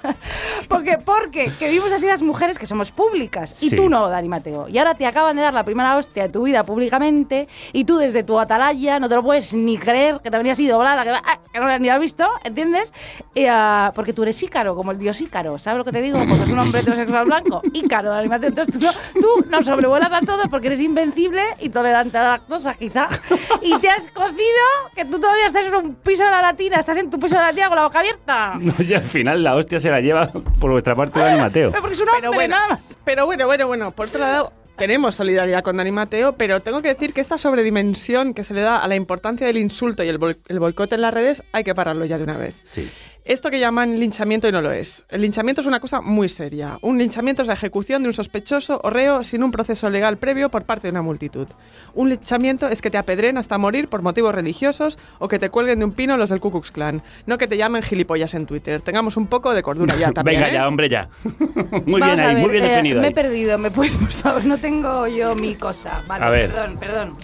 Speaker 23: porque, porque, que vimos así las mujeres que somos públicas y
Speaker 1: Sí.
Speaker 23: tú no, Dani Mateo. Y ahora te acaban de dar la primera hostia de tu vida públicamente y tú desde tu atalaya no te lo puedes ni creer que te venías así doblada, que, ah, que no ni lo has visto, ¿entiendes? Y, ah, porque tú eres Ícaro, como el dios Ícaro, ¿sabes lo que te digo? Porque es un hombre heterosexual blanco, Ícaro, Dani Mateo. Entonces tú no, tú no sobrevuelas a todo porque eres invencible y tolerante a la lactosa, quizá. Y te has cocido que tú todavía estás en un piso de la latina, estás en tu piso de la latina con la boca abierta.
Speaker 1: No, si al final la hostia se la lleva por vuestra parte Dani Mateo.
Speaker 23: Pero porque es un hombre,
Speaker 16: Pero bueno,
Speaker 23: nada más.
Speaker 16: Pero bueno, bueno, bueno, por otro lado, tenemos solidaridad con Dani Mateo, pero tengo que decir que esta sobredimensión que se le da a la importancia del insulto y el, boi- el boicot en las redes hay que pararlo ya de una vez.
Speaker 1: Sí.
Speaker 16: Esto que llaman linchamiento y no lo es. El linchamiento es una cosa muy seria. Un linchamiento es la ejecución de un sospechoso o reo sin un proceso legal previo por parte de una multitud. Un linchamiento es que te apedren hasta morir por motivos religiosos o que te cuelguen de un pino los del Ku Klux Klan. No que te llamen gilipollas en Twitter. Tengamos un poco de cordura ya también.
Speaker 1: Venga
Speaker 16: ¿eh?
Speaker 1: ya, hombre, ya. muy
Speaker 23: Vamos
Speaker 1: bien ahí,
Speaker 23: ver,
Speaker 1: muy bien
Speaker 23: eh,
Speaker 1: definido
Speaker 23: Me he
Speaker 1: ahí.
Speaker 23: perdido, ¿me puedes, por favor? No tengo yo mi cosa. Vale,
Speaker 1: A ver.
Speaker 23: perdón, perdón.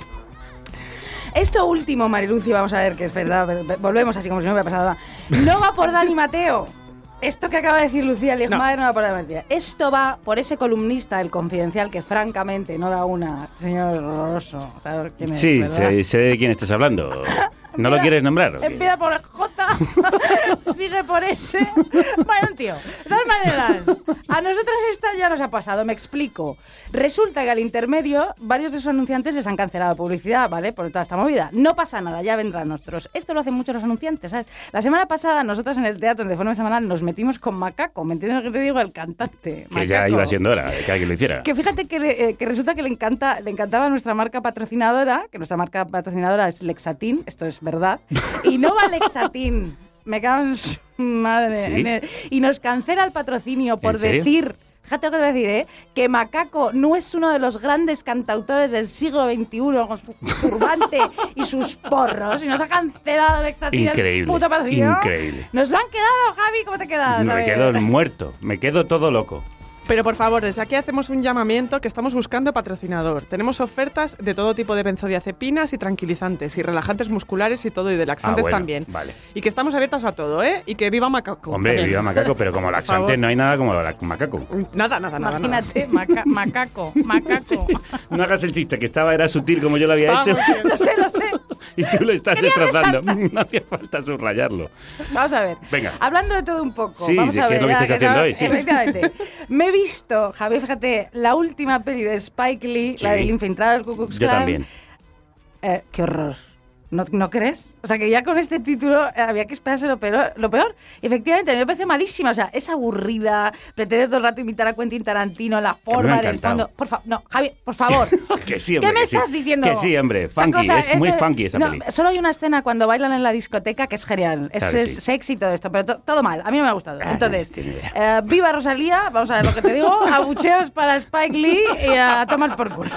Speaker 23: Esto último, Mariluci, vamos a ver que es verdad. ve- ve- Volvemos así como si no hubiera pasado nada. No va por Dani Mateo. Esto que acaba de decir Lucía Liegmayer no. va por Dani Mateo. Esto va por ese columnista del Confidencial que francamente no da una. Señor horroroso. ¿Sabes quién es?
Speaker 1: Sí,
Speaker 23: verdad?
Speaker 1: sé, sé de quién estás hablando. ¿No lo quieres nombrar?
Speaker 23: Empieza por J, sigue por S. Un tío. De todas maneras, a nosotras esta ya nos ha pasado, me explico. Resulta que al intermedio, varios de sus anunciantes les han cancelado publicidad, ¿vale? Por toda esta movida. No pasa nada, ya vendrán nuestros. Esto lo hacen muchos los anunciantes, ¿sabes? La semana pasada, nosotras en el teatro, de forma semanal, nos metimos con Macaco, ¿me entiendes lo que te digo? El cantante.
Speaker 1: Que ya
Speaker 23: Macaco.
Speaker 1: iba siendo hora de que alguien lo hiciera.
Speaker 23: Que fíjate que, le- eh, que resulta que le encanta le encantaba nuestra marca patrocinadora, que nuestra marca patrocinadora es Lexatin, esto es verdad, y no va Lexatin. Me cago en su madre.
Speaker 1: ¿Sí?
Speaker 23: en el- y nos cancela el patrocinio por decir, fíjate lo que te voy a decir, ¿eh? que Macaco no es uno de los grandes cantautores del siglo XXI con su turbante y sus porros, y nos ha cancelado el
Speaker 1: Increíble,
Speaker 23: puto patrocinio.
Speaker 1: increíble.
Speaker 23: Nos lo han quedado, Javi, ¿cómo te quedas?
Speaker 1: Me quedo muerto, me quedo todo loco.
Speaker 16: Pero por favor, desde aquí hacemos un llamamiento que estamos buscando patrocinador. Tenemos ofertas de todo tipo de benzodiazepinas y tranquilizantes y relajantes musculares y todo y de laxantes
Speaker 1: Ah, bueno,
Speaker 16: también.
Speaker 1: Vale.
Speaker 16: Y que estamos abiertas a todo, ¿eh? Y que viva Macaco.
Speaker 1: Hombre,
Speaker 16: también.
Speaker 1: viva macaco, pero como laxante no hay nada como la macaco.
Speaker 16: Nada, nada, nada. nada.
Speaker 23: Imagínate, maca- macaco, macaco.
Speaker 1: No hagas el chiste, que estaba, era sutil como yo lo había hecho.
Speaker 23: Lo sé, lo sé.
Speaker 1: Y tú lo estás
Speaker 23: Quería
Speaker 1: destrozando.
Speaker 23: resaltar.
Speaker 1: No hacía falta subrayarlo.
Speaker 23: Vamos a ver.
Speaker 1: Venga.
Speaker 23: Hablando de todo un poco.
Speaker 1: Sí,
Speaker 23: vamos
Speaker 1: ¿de
Speaker 23: a ver.
Speaker 1: lo que
Speaker 23: ya
Speaker 1: estáis haciendo
Speaker 23: no-
Speaker 1: hoy? Sí.
Speaker 23: Efectivamente. Me he visto, Javier, fíjate, la última peli de Spike Lee,
Speaker 1: Sí.
Speaker 23: la del infiltrado del Ku Klux
Speaker 1: Yo también.
Speaker 23: Eh, qué horror. ¿No, ¿No crees? O sea, que ya con este título eh, había que esperarse lo peor. Lo peor. Efectivamente, a mí me parece malísima. O sea, es aburrida, pretende todo el rato imitar a Quentin Tarantino, la forma, en el
Speaker 1: encantado.
Speaker 23: fondo. Por favor, no, Javier, por favor.
Speaker 1: Que sí, hombre.
Speaker 23: ¿Qué me
Speaker 1: que sí.
Speaker 23: estás diciendo?
Speaker 1: Que sí, hombre. Funky,
Speaker 23: cosa
Speaker 1: es muy
Speaker 23: de-
Speaker 1: funky esa
Speaker 23: no,
Speaker 1: peli.
Speaker 23: Solo hay una escena cuando bailan en la discoteca que es genial. Es,
Speaker 1: Claro,
Speaker 23: es
Speaker 1: sí.
Speaker 23: sexy todo esto, pero to- todo mal. A mí no me ha gustado.
Speaker 1: Ah,
Speaker 23: Entonces,
Speaker 1: no
Speaker 23: eh, viva Rosalía, vamos a ver lo que te digo. Abucheos para Spike Lee y a tomar por culo.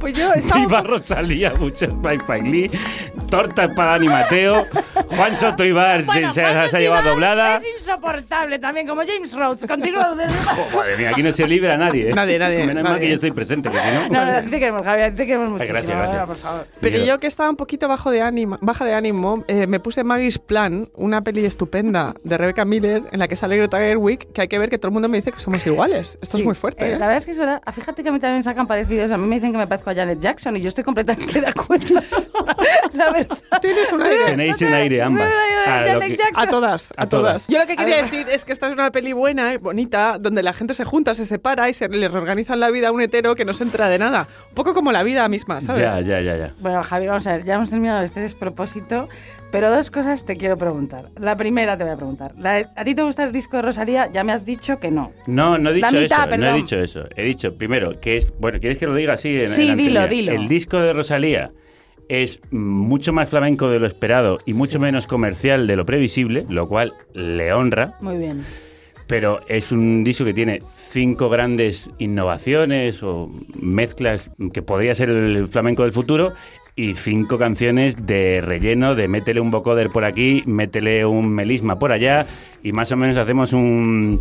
Speaker 16: Pues yo estaba...
Speaker 1: Viva Rosalía, muchos Spike Spike Lee, tortas para Dani Mateo, Juan Soto Ibar se,
Speaker 23: Bueno,
Speaker 1: se-
Speaker 23: Juan
Speaker 1: se ha llevado doblada.
Speaker 23: Es insoportable también, como James Rhodes. Continúa.
Speaker 1: Jo, madre mía, aquí no se libra nadie. ¿eh?
Speaker 16: Nadie, nadie,
Speaker 1: Menos mal que yo estoy presente, que si no...
Speaker 23: No, no, te queremos, Javier, te queremos muchísimo.
Speaker 1: gracias, gracias.
Speaker 23: Por favor.
Speaker 16: Pero yo que estaba un poquito bajo de ánimo, baja de ánimo, eh, me puse Maggie's Plan, una peli estupenda de Rebecca Miller en la que sale Greta Gerwig, que hay que ver que todo el mundo me dice que somos iguales. Esto
Speaker 23: Sí,
Speaker 16: es muy fuerte.
Speaker 23: eh,
Speaker 16: ¿eh?
Speaker 23: La verdad es que es verdad. Ah, Fíjate que a mí también me sacan parecidos. A mí me dicen que me parezco a Janet Jackson y yo estoy completamente de acuerdo. la verdad.
Speaker 16: Tienes un aire.
Speaker 1: Tenéis un aire ambas. A que-.
Speaker 16: A todas, a,
Speaker 1: A
Speaker 16: todas.
Speaker 1: todas.
Speaker 16: Yo lo que quería decir es que esta es una peli buena y bonita, donde la gente se junta, se separa y se le reorganizan la vida a un hetero que no se entera de nada. Un poco como la vida misma, ¿sabes?
Speaker 1: Ya, ya, ya, ya.
Speaker 23: Bueno, Javi, vamos a ver, ya hemos terminado este despropósito, pero dos cosas te quiero preguntar. La primera te voy a preguntar. La- ¿A ti te gusta el disco de Rosalía? Ya me has dicho que no.
Speaker 1: No, no he dicho
Speaker 23: La mitad,
Speaker 1: eso, no he
Speaker 23: perdón.
Speaker 1: dicho eso. He dicho, primero, que es... Bueno, ¿quieres que lo diga así? En,
Speaker 23: Sí,
Speaker 1: en
Speaker 23: dilo, dilo.
Speaker 1: El disco de Rosalía es mucho más flamenco de lo esperado y mucho menos comercial de lo previsible, lo cual le honra.
Speaker 23: Muy bien.
Speaker 1: pero es un disco que tiene cinco grandes innovaciones o mezclas que podría ser el flamenco del futuro y cinco canciones de relleno, de métele un vocoder por aquí, métele un melisma por allá y más o menos hacemos un-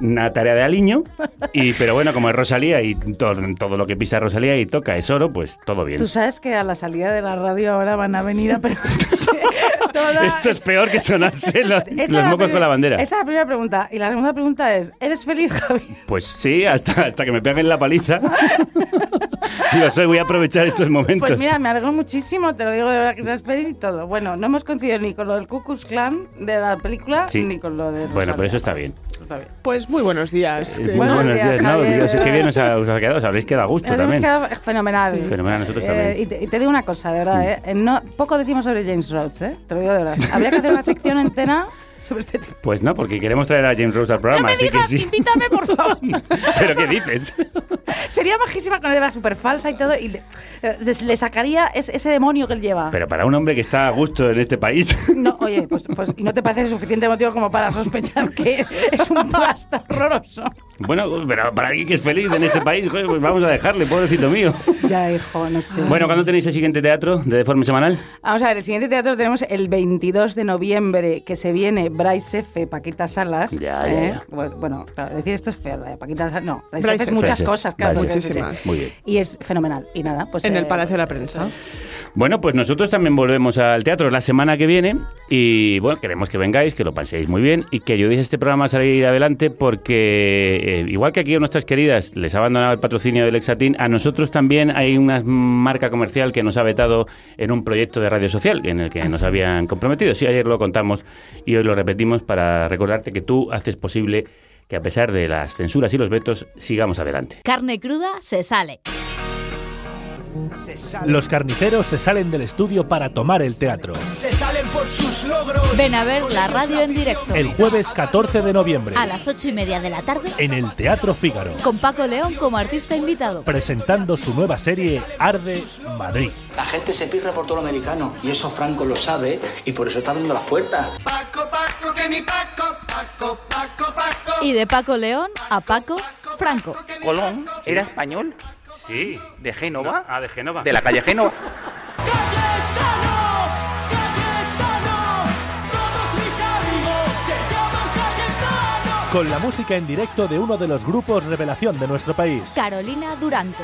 Speaker 1: una tarea de aliño. Y, pero bueno, como es Rosalía y todo, todo lo que pisa Rosalía y toca es oro, pues todo bien.
Speaker 23: Tú sabes que a la salida de la radio ahora van a venir a toda-
Speaker 1: Esto es peor que sonarse los, los mocos con la bandera.
Speaker 23: Esta es la primera pregunta. Y la segunda pregunta es, ¿eres feliz, Javi?
Speaker 1: Pues sí, hasta, hasta que me peguen la paliza. Digo, soy, voy a aprovechar estos momentos.
Speaker 23: Pues mira, me alegro muchísimo, te lo digo de verdad que seas feliz y todo. Bueno, no hemos coincidido ni con lo del Ku Klux Klan de la película,
Speaker 1: Sí.
Speaker 23: ni con lo de
Speaker 1: Bueno, pero eso está bien.
Speaker 23: Está bien.
Speaker 16: Pues muy buenos días.
Speaker 1: Eh,
Speaker 23: Buenos
Speaker 1: buenos
Speaker 23: días,
Speaker 1: días, no. Dios, qué bien os ha, os ha quedado, os habréis quedado a gusto
Speaker 23: Nos hemos
Speaker 1: también.
Speaker 23: quedado fenomenal.
Speaker 1: Sí. Fenomenal, nosotros
Speaker 23: Eh,
Speaker 1: también.
Speaker 23: Y, te, y te digo una cosa, de verdad, ¿eh? Eh, No, poco decimos sobre James Rhodes, ¿eh? Te lo digo de verdad. Habría que hacer una sección entera sobre este tipo.
Speaker 1: Pues no, porque queremos traer a James Rose al programa, así que sí.
Speaker 23: invítame, por favor.
Speaker 1: ¿Pero qué dices?
Speaker 23: Sería majísima con él, era súper falsa y todo, y le, le sacaría es- ese demonio que él lleva.
Speaker 1: Pero para un hombre que está a gusto en este país.
Speaker 23: No, oye, pues, pues ¿y no te parece suficiente motivo como para sospechar que es un plasta horroroso?
Speaker 1: Bueno, pero para alguien que es feliz en este país, pues vamos a dejarle, pobrecito mío.
Speaker 23: Ya, hijo, no sé.
Speaker 1: Bueno, ¿cuándo tenéis el siguiente teatro de Deforme Semanal?
Speaker 23: Vamos a ver, el siguiente teatro lo tenemos el 22 de noviembre, que se viene Bryce F., Paquita Salas.
Speaker 1: Ya, ya,
Speaker 23: ¿eh?
Speaker 1: ya.
Speaker 23: Bueno, Bueno, claro, decir esto es feo, de Paquita Salas. No, Bryce,
Speaker 16: Bryce
Speaker 23: F. es muchas
Speaker 1: F.
Speaker 23: cosas, claro.
Speaker 16: Muchísimas.
Speaker 1: Muy bien.
Speaker 23: Y es fenomenal. Y nada, pues.
Speaker 16: en el
Speaker 23: eh,
Speaker 16: Palacio de la Prensa.
Speaker 1: Bueno, pues nosotros también volvemos al teatro la semana que viene y bueno, queremos que vengáis, que lo paséis muy bien y que ayudéis a este programa a salir adelante porque igual que aquí a nuestras queridas les ha abandonado el patrocinio del Exatín, a nosotros también hay una marca comercial que nos ha vetado en un proyecto de radio social en el que
Speaker 23: ¿Ah,
Speaker 1: nos
Speaker 23: sí?
Speaker 1: habían comprometido. Sí, ayer lo contamos y hoy lo repetimos para recordarte que tú haces posible que a pesar de las censuras y los vetos sigamos adelante.
Speaker 2: Carne cruda se sale.
Speaker 3: Los carniceros se salen del estudio para tomar el teatro.
Speaker 9: Se salen por sus logros.
Speaker 2: Ven a ver la radio en directo.
Speaker 3: El jueves 14 de noviembre,
Speaker 2: A las ocho y media de la tarde,
Speaker 3: en el Teatro Fígaro,
Speaker 2: con Paco León como artista invitado.
Speaker 3: presentando su nueva serie Arde Madrid.
Speaker 24: La gente se pirra por todo lo americano y eso Franco lo sabe y por eso está abriendo las puertas.
Speaker 9: Paco, Paco, que mi Paco, Paco, Paco, Paco.
Speaker 2: Y de Paco León a Paco Franco.
Speaker 25: Colón era español.
Speaker 1: Sí.
Speaker 25: ¿De Génova?
Speaker 1: Ah, de Génova.
Speaker 25: De la calle Génova.
Speaker 9: Todos mis amigos se llaman Cayetano.
Speaker 3: Con la música en directo de uno de los grupos revelación de nuestro país.
Speaker 2: Carolina Durante.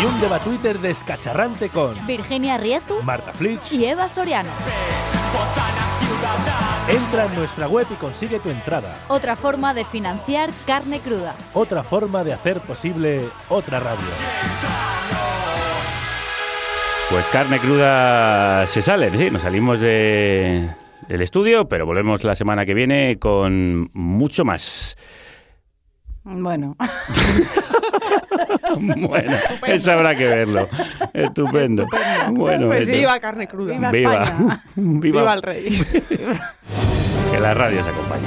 Speaker 3: Y un debate Twitter descacharrante con
Speaker 2: Virginia Riezu
Speaker 3: Marta Flitch.
Speaker 2: y Eva Soriano.
Speaker 3: Entra en nuestra web y consigue tu entrada.
Speaker 2: Otra forma de financiar carne cruda.
Speaker 3: Otra forma de hacer posible otra radio.
Speaker 1: Pues carne cruda se sale, sí, nos salimos de, del estudio, pero volvemos la semana que viene con mucho más.
Speaker 23: Bueno.
Speaker 1: Bueno, eso habrá que verlo. Estupendo. Bueno,
Speaker 16: Pues
Speaker 1: esto-
Speaker 16: viva carne cruda.
Speaker 1: Viva Viva. Viva.
Speaker 16: Viva el rey.
Speaker 1: que la radio se acompañe.